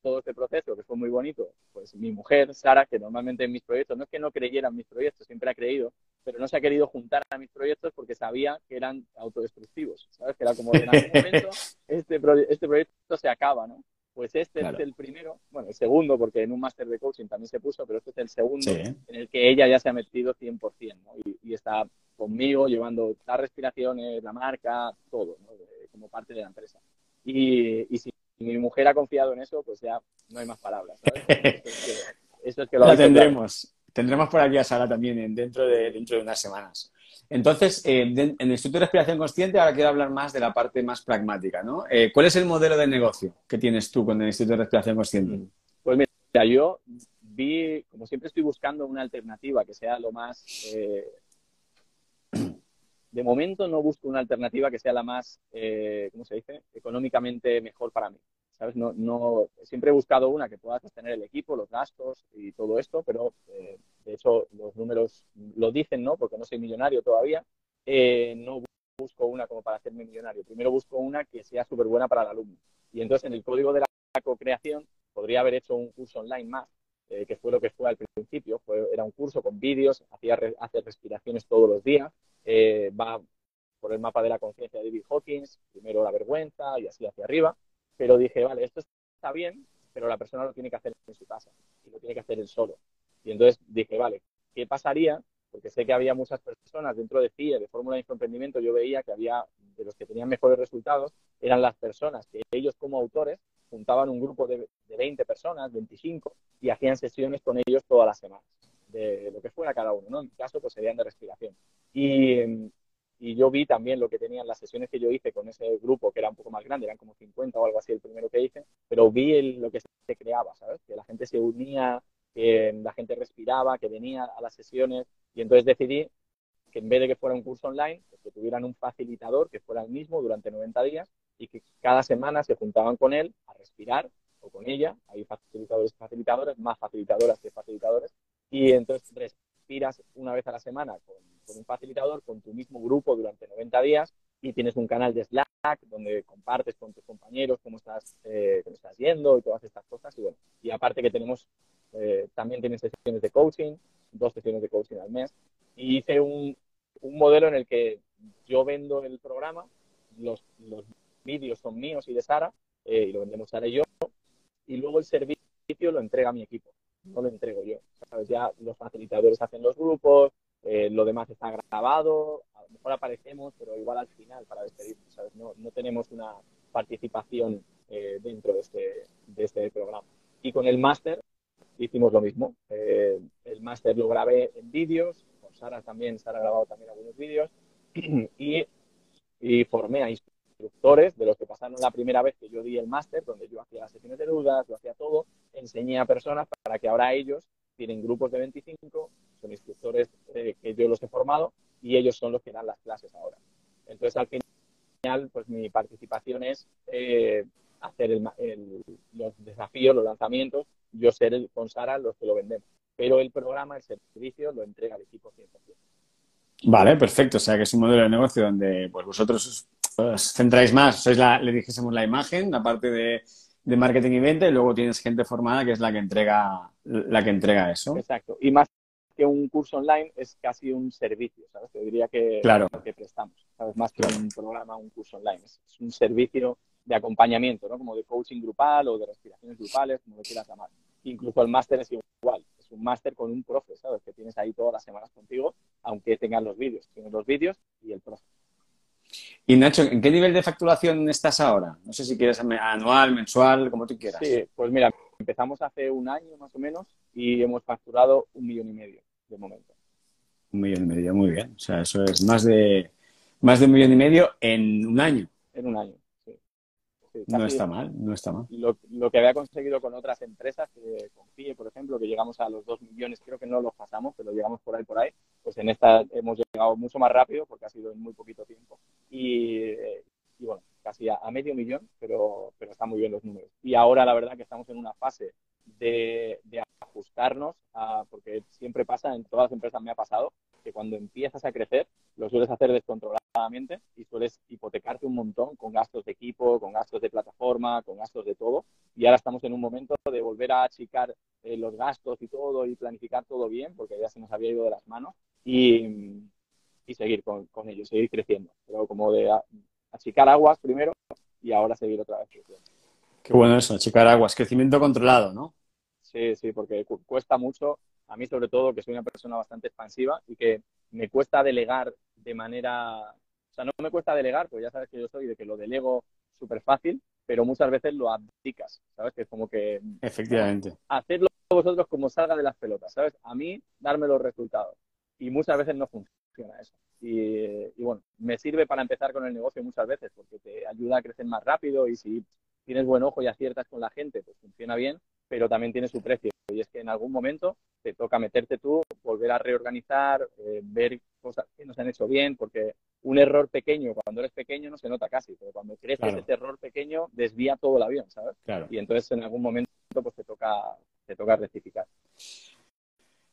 todo este proceso, que fue muy bonito, pues mi mujer, Sara, que normalmente en mis proyectos, no es que no creyera en mis proyectos, siempre ha creído, pero no se ha querido juntar a mis proyectos porque sabía que eran autodestructivos, ¿sabes? Que era como en algún momento este, este proyecto se acaba, ¿no? Pues este es el primero, bueno, el segundo, porque en un máster de coaching también se puso, pero este es el segundo en el que ella ya se ha metido 100%, ¿no? Y, y está conmigo llevando las respiraciones, la marca, todo, ¿no? Como parte de la empresa. Y, y, si mi mujer ha confiado en eso, pues ya no hay más palabras. Eso es que, lo tendremos. Tendremos por aquí a Sara también dentro, de, dentro de unas semanas. Entonces, eh, en el Instituto de Respiración Consciente, ahora quiero hablar más de la parte más pragmática, ¿no? Eh, ¿Cuál es el modelo de negocio que tienes tú con el Instituto de Respiración Consciente? Mm. Pues mira, yo vi, como siempre estoy buscando una alternativa que sea lo más eh, de momento no busco una alternativa que sea la más, eh, ¿cómo se dice?, económicamente mejor para mí. ¿Sabes? No, no, siempre he buscado una que pueda sostener el equipo, los gastos y todo esto, pero eh, de hecho los números lo dicen, ¿no? Porque no soy millonario todavía. Eh, no busco una como para hacerme millonario. Primero busco una que sea súper buena para el alumno. Y entonces en el código de la co-creación podría haber hecho un curso online más, que fue lo que fue al principio. Fue, era un curso con vídeos, hacía hacer respiraciones todos los días, eh, va por el mapa de la conciencia de David Hawkins, primero la vergüenza y así hacia arriba, pero dije, vale, esto está bien, pero la persona lo tiene que hacer en su casa y lo tiene que hacer él solo. Y entonces dije, vale, ¿qué pasaría? Porque sé que había muchas personas dentro de CIE, de Fórmula de Infoemprendimiento, yo veía que había, de los que tenían mejores resultados, eran las personas que ellos como autores juntaban un grupo de, de 20 personas, 25, y hacían sesiones con ellos todas las semanas de lo que fuera cada uno, ¿no? En mi caso, pues serían de respiración. Y, y yo vi también lo que tenían las sesiones que yo hice con ese grupo, que era un poco más grande, eran como 50 o algo así el primero que hice, pero vi lo que se creaba, ¿sabes? Que la gente se unía, que la gente respiraba, que venía a las sesiones, y entonces decidí que en vez de que fuera un curso online, pues que tuvieran un facilitador que fuera el mismo durante 90 días y que cada semana se juntaban con él a respirar o con ella, hay facilitadores y facilitadores, más facilitadoras que facilitadores, y entonces respiras una vez a la semana con, un facilitador, con tu mismo grupo durante 90 días y tienes un canal de Slack donde compartes con tus compañeros cómo estás, eh, estás yendo y todas estas cosas. Y bueno, y aparte que tenemos eh, también tienen sesiones de coaching, dos sesiones de coaching al mes. Y hice un, un modelo en el que yo vendo el programa, los, los vídeos son míos y de Sara, eh, y lo vendemos Sara y yo, y luego el servicio lo entrega mi equipo, no lo entrego yo. ¿sabes? Ya los facilitadores hacen los grupos, eh, lo demás está grabado, a lo mejor aparecemos, pero igual al final para despedirnos, ¿sabes? No, no tenemos una participación eh, dentro de este, de este programa. Y con el máster hicimos lo mismo. Eh, el máster lo grabé en vídeos, con Sara también, Sara ha grabado también algunos vídeos, y, y formé a instructores de los que pasaron la primera vez que yo di el máster, donde yo hacía las sesiones de dudas, lo hacía todo, enseñé a personas para que ahora ellos tienen grupos de 25, son instructores eh, que yo los he formado y ellos son los que dan las clases ahora. Entonces, al final, pues mi participación es eh, hacer el, los desafíos, los lanzamientos, yo ser el, con Sara los que lo vendemos. Pero el programa, el servicio, lo entrega el equipo 100%. Vale, perfecto. O sea que es un modelo de negocio donde pues vosotros os centráis más, sois la, le dijésemos la imagen, la parte de, de marketing y venta, y luego tienes gente formada que es la que entrega, la que entrega eso. Exacto. Y más que un curso online es casi un servicio, ¿sabes? Te diría que, claro. que prestamos, ¿sabes? Más que un programa, un curso online. Es, es, un servicio de acompañamiento, ¿no? Como de coaching grupal o de respiraciones grupales, como lo quieras llamar. Incluso el máster es igual. Es un máster con un profe, ¿sabes? Que tienes ahí todas las semanas contigo, aunque tengas los vídeos. Tienes los vídeos y el profe. Y Nacho, ¿en qué nivel de facturación estás ahora? No sé si quieres anual, mensual, como tú quieras. Sí, pues mira, empezamos hace un año más o menos y hemos facturado un millón y medio de momento. Un millón y medio, muy bien. O sea, eso es más de, más de un millón y medio en un año. En un año, no está mal, no está mal. Lo, lo, que había conseguido con otras empresas, que confíe, por ejemplo, que llegamos a los dos millones, creo que no los pasamos, pero llegamos por ahí, por ahí, pues en esta hemos llegado mucho más rápido porque ha sido en muy poquito tiempo. Y, y bueno, casi a, a, medio millón, pero, pero están muy bien los números. Y ahora la verdad que estamos en una fase de, de ajustarnos, a, porque siempre pasa, en todas las empresas me ha pasado, que cuando empiezas a crecer lo sueles hacer descontroladamente y sueles hipotecarte un montón con gastos de equipo, con gastos de plataforma, con gastos de todo. Y ahora estamos en un momento de volver a achicar eh, los gastos y todo y planificar todo bien, porque ya se nos había ido de las manos. Y, y seguir con, con ello, seguir creciendo. Pero como de achicar aguas primero y ahora seguir otra vez creciendo. Qué bueno eso, achicar aguas, crecimiento controlado, ¿no? Sí, sí, porque cu cuesta mucho, a mí sobre todo, que soy una persona bastante expansiva y que me cuesta delegar de manera, o sea, no me cuesta delegar, pues ya sabes que yo soy de que lo delego súper fácil, pero muchas veces lo abdicas, ¿sabes? Que es como que... Efectivamente. Hacerlo vosotros como salga de las pelotas, ¿sabes? A mí, darme los resultados. Y muchas veces no funciona eso. Y, y, bueno, me sirve para empezar con el negocio muchas veces porque te ayuda a crecer más rápido y si tienes buen ojo y aciertas con la gente, pues funciona bien, pero también tiene su precio. Y es que en algún momento te toca meterte tú, volver a reorganizar, eh, ver cosas que no se han hecho bien, porque un error pequeño, cuando eres pequeño no se nota casi, pero cuando creces claro. ese error pequeño desvía todo el avión, ¿sabes? Claro. Y entonces en algún momento pues te toca, te toca rectificar.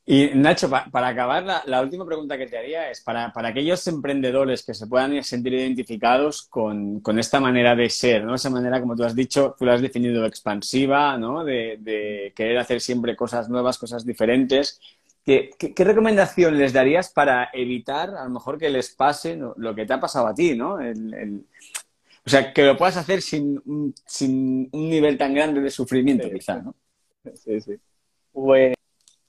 Y Nacho, pa para acabar, la, la, última pregunta que te haría es para, para, aquellos emprendedores que se puedan sentir identificados con, con, esta manera de ser, ¿no? Esa manera, como tú has dicho, tú la has definido expansiva, ¿no? De, de querer hacer siempre cosas nuevas, cosas diferentes. ¿Qué, ¿Qué, qué, recomendación les darías para evitar, a lo mejor, que les pase lo que te ha pasado a ti, ¿no? El, el... O sea, que lo puedas hacer sin, sin un nivel tan grande de sufrimiento, sí, quizá, ¿no? Sí, sí. Pues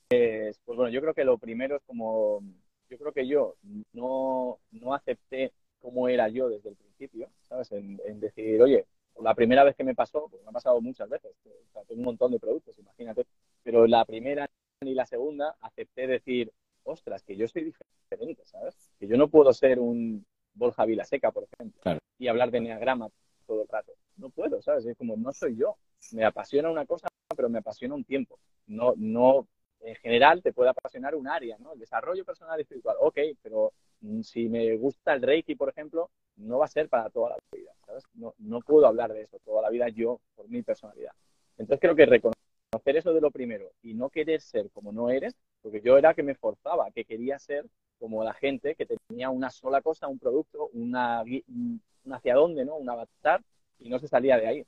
pues, pues bueno, yo creo que lo primero es como, yo creo que yo no, no acepté cómo era yo desde el principio, ¿sabes? En, en, decir, oye, la primera vez que me pasó, pues me ha pasado muchas veces, o sea, tengo un montón de productos, imagínate, pero la primera ni la segunda acepté decir, ostras, que yo soy diferente, ¿sabes? Que yo no puedo ser un Borja Vilaseca, por ejemplo, claro. y hablar de neagrama todo el rato. No puedo, ¿sabes? Es como, no soy yo. Me apasiona una cosa, pero me apasiona un tiempo. No, no en general te puede apasionar un área, ¿no? El desarrollo personal y espiritual, ok, pero si me gusta el Reiki, por ejemplo, no va a ser para toda la vida, ¿sabes? No, no puedo hablar de eso toda la vida yo por mi personalidad. Entonces creo que reconocer eso de lo primero y no querer ser como no eres, porque yo era que me forzaba, que quería ser como la gente que tenía una sola cosa, un producto, una, un hacia dónde, ¿no? Un avatar y no se salía de ahí.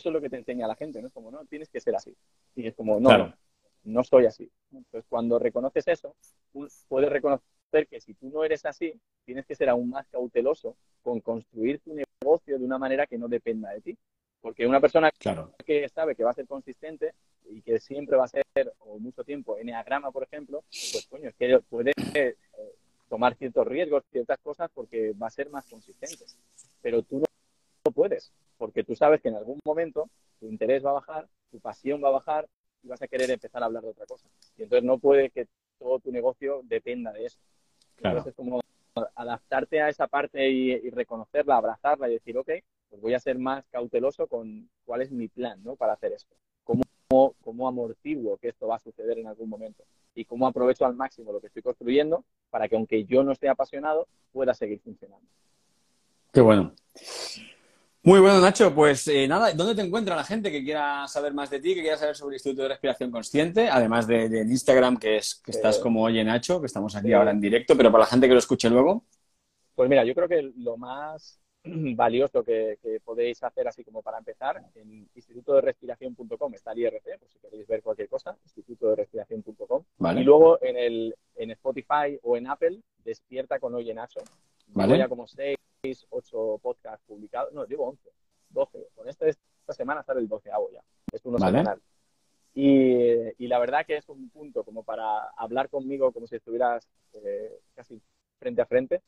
Eso es lo que te enseña la gente, ¿no? Es como, no, tienes que ser así. Y es como, no, no soy así. Entonces, cuando reconoces eso, puedes reconocer que si tú no eres así, tienes que ser aún más cauteloso con construir tu negocio de una manera que no dependa de ti. Porque una persona que sabe que va a ser consistente y que siempre va a ser, o mucho tiempo, enneagrama, por ejemplo, pues coño, es que puede eh, tomar ciertos riesgos, ciertas cosas, porque va a ser más consistente. Pero tú no puedes, porque tú sabes que en algún momento tu interés va a bajar, tu pasión va a bajar y vas a querer empezar a hablar de otra cosa. Y entonces no puede que todo tu negocio dependa de eso. Entonces es como adaptarte a esa parte y, reconocerla, abrazarla y decir, ok, pues voy a ser más cauteloso con cuál es mi plan ¿no? para hacer esto. Cómo, cómo amortiguo que esto va a suceder en algún momento y cómo aprovecho al máximo lo que estoy construyendo para que aunque yo no esté apasionado, pueda seguir funcionando. Qué bueno. Muy bueno, Nacho. Pues eh, nada, ¿dónde te encuentra la gente que quiera saber más de ti, que quiera saber sobre el Instituto de Respiración Consciente? Además de, de Instagram, que es que estás como Oye Nacho, que estamos aquí ahora en directo, pero para la gente que lo escuche luego. Pues mira, yo creo que lo más valioso que, podéis hacer así como para empezar, en instituto de respiración.com está el IRC, por si queréis ver cualquier cosa, instituto de respiración.com. Y luego en, el, en Spotify o en Apple, despierta con Oye Nacho. Vale. Ya como seis, ocho podcasts publicados, no, digo 11, 12. Con este, esta semana sale el 12 ya. Es uno semanal. Y, la verdad que es un punto como para hablar conmigo como si estuvieras eh, casi frente a frente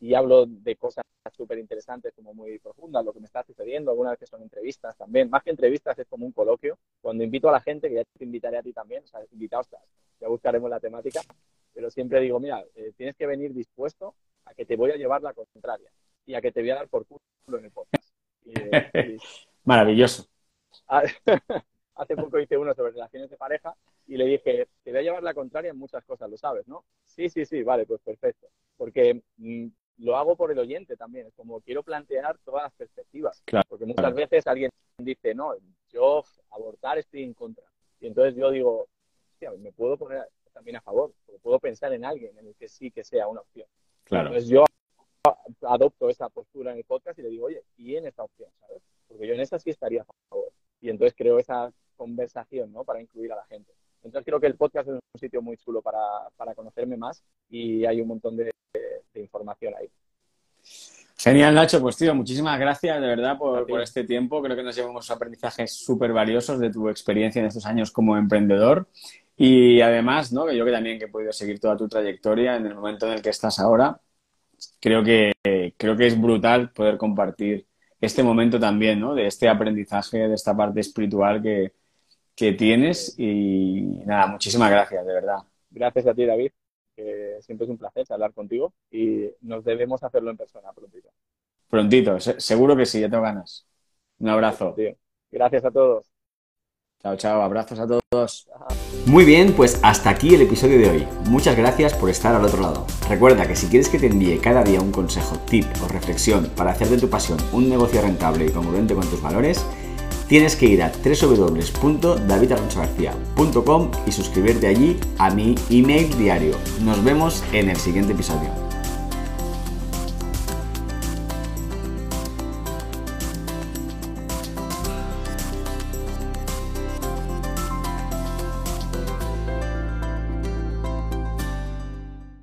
y hablo de cosas súper interesantes, como muy profundas, lo que me está sucediendo, algunas veces son entrevistas también, más que entrevistas es como un coloquio, cuando invito a la gente, que ya te invitaré a ti también, o sea, invitados, ya buscaremos la temática, pero siempre digo, mira, eh, tienes que venir dispuesto a que te voy a llevar la contraria y a que te voy a dar por culo en el podcast. Eh, Maravilloso. Hace poco hice uno sobre relaciones de pareja y le dije, te voy a llevar la contraria en muchas cosas, lo sabes, ¿no? Sí, sí, sí, vale, pues perfecto. Porque mm, lo hago por el oyente también, es como quiero plantear todas las perspectivas. porque muchas veces alguien dice, no, yo abortar estoy en contra. Y entonces yo digo, me puedo poner también a favor, puedo pensar en alguien en el que sí que sea una opción. Entonces yo adopto esa postura en el podcast y le digo, oye, ¿y en esta opción? ¿sabes? Porque yo en esa sí estaría a favor. Y entonces creo esa conversación, ¿no? Para incluir a la gente. Entonces creo que el podcast es un sitio muy chulo para, para conocerme más y hay un montón de, información ahí. Genial, Nacho. Pues, tío, muchísimas gracias de verdad por, por este tiempo. Creo que nos llevamos aprendizajes súper valiosos de tu experiencia en estos años como emprendedor. Y además, ¿no? Yo que también que he podido seguir toda tu trayectoria en el momento en el que estás ahora, creo que, creo que es brutal poder compartir este momento también, ¿no? De este aprendizaje, de esta parte espiritual que, que tienes. Y nada, muchísimas gracias, de verdad. Gracias a ti, David que siempre es un placer hablar contigo y nos debemos hacerlo en persona prontito. Prontito, seguro que sí, ya tengo ganas. Un abrazo. Gracias a todos. Chao, chao, abrazos a todos. Muy bien, pues hasta aquí el episodio de hoy. Muchas gracias por estar al otro lado. Recuerda que si quieres que te envíe cada día un consejo, tip o reflexión para hacer de tu pasión un negocio rentable y congruente con tus valores, tienes que ir a www.davidalonsogarcía.com y suscribirte allí a mi email diario. Nos vemos en el siguiente episodio.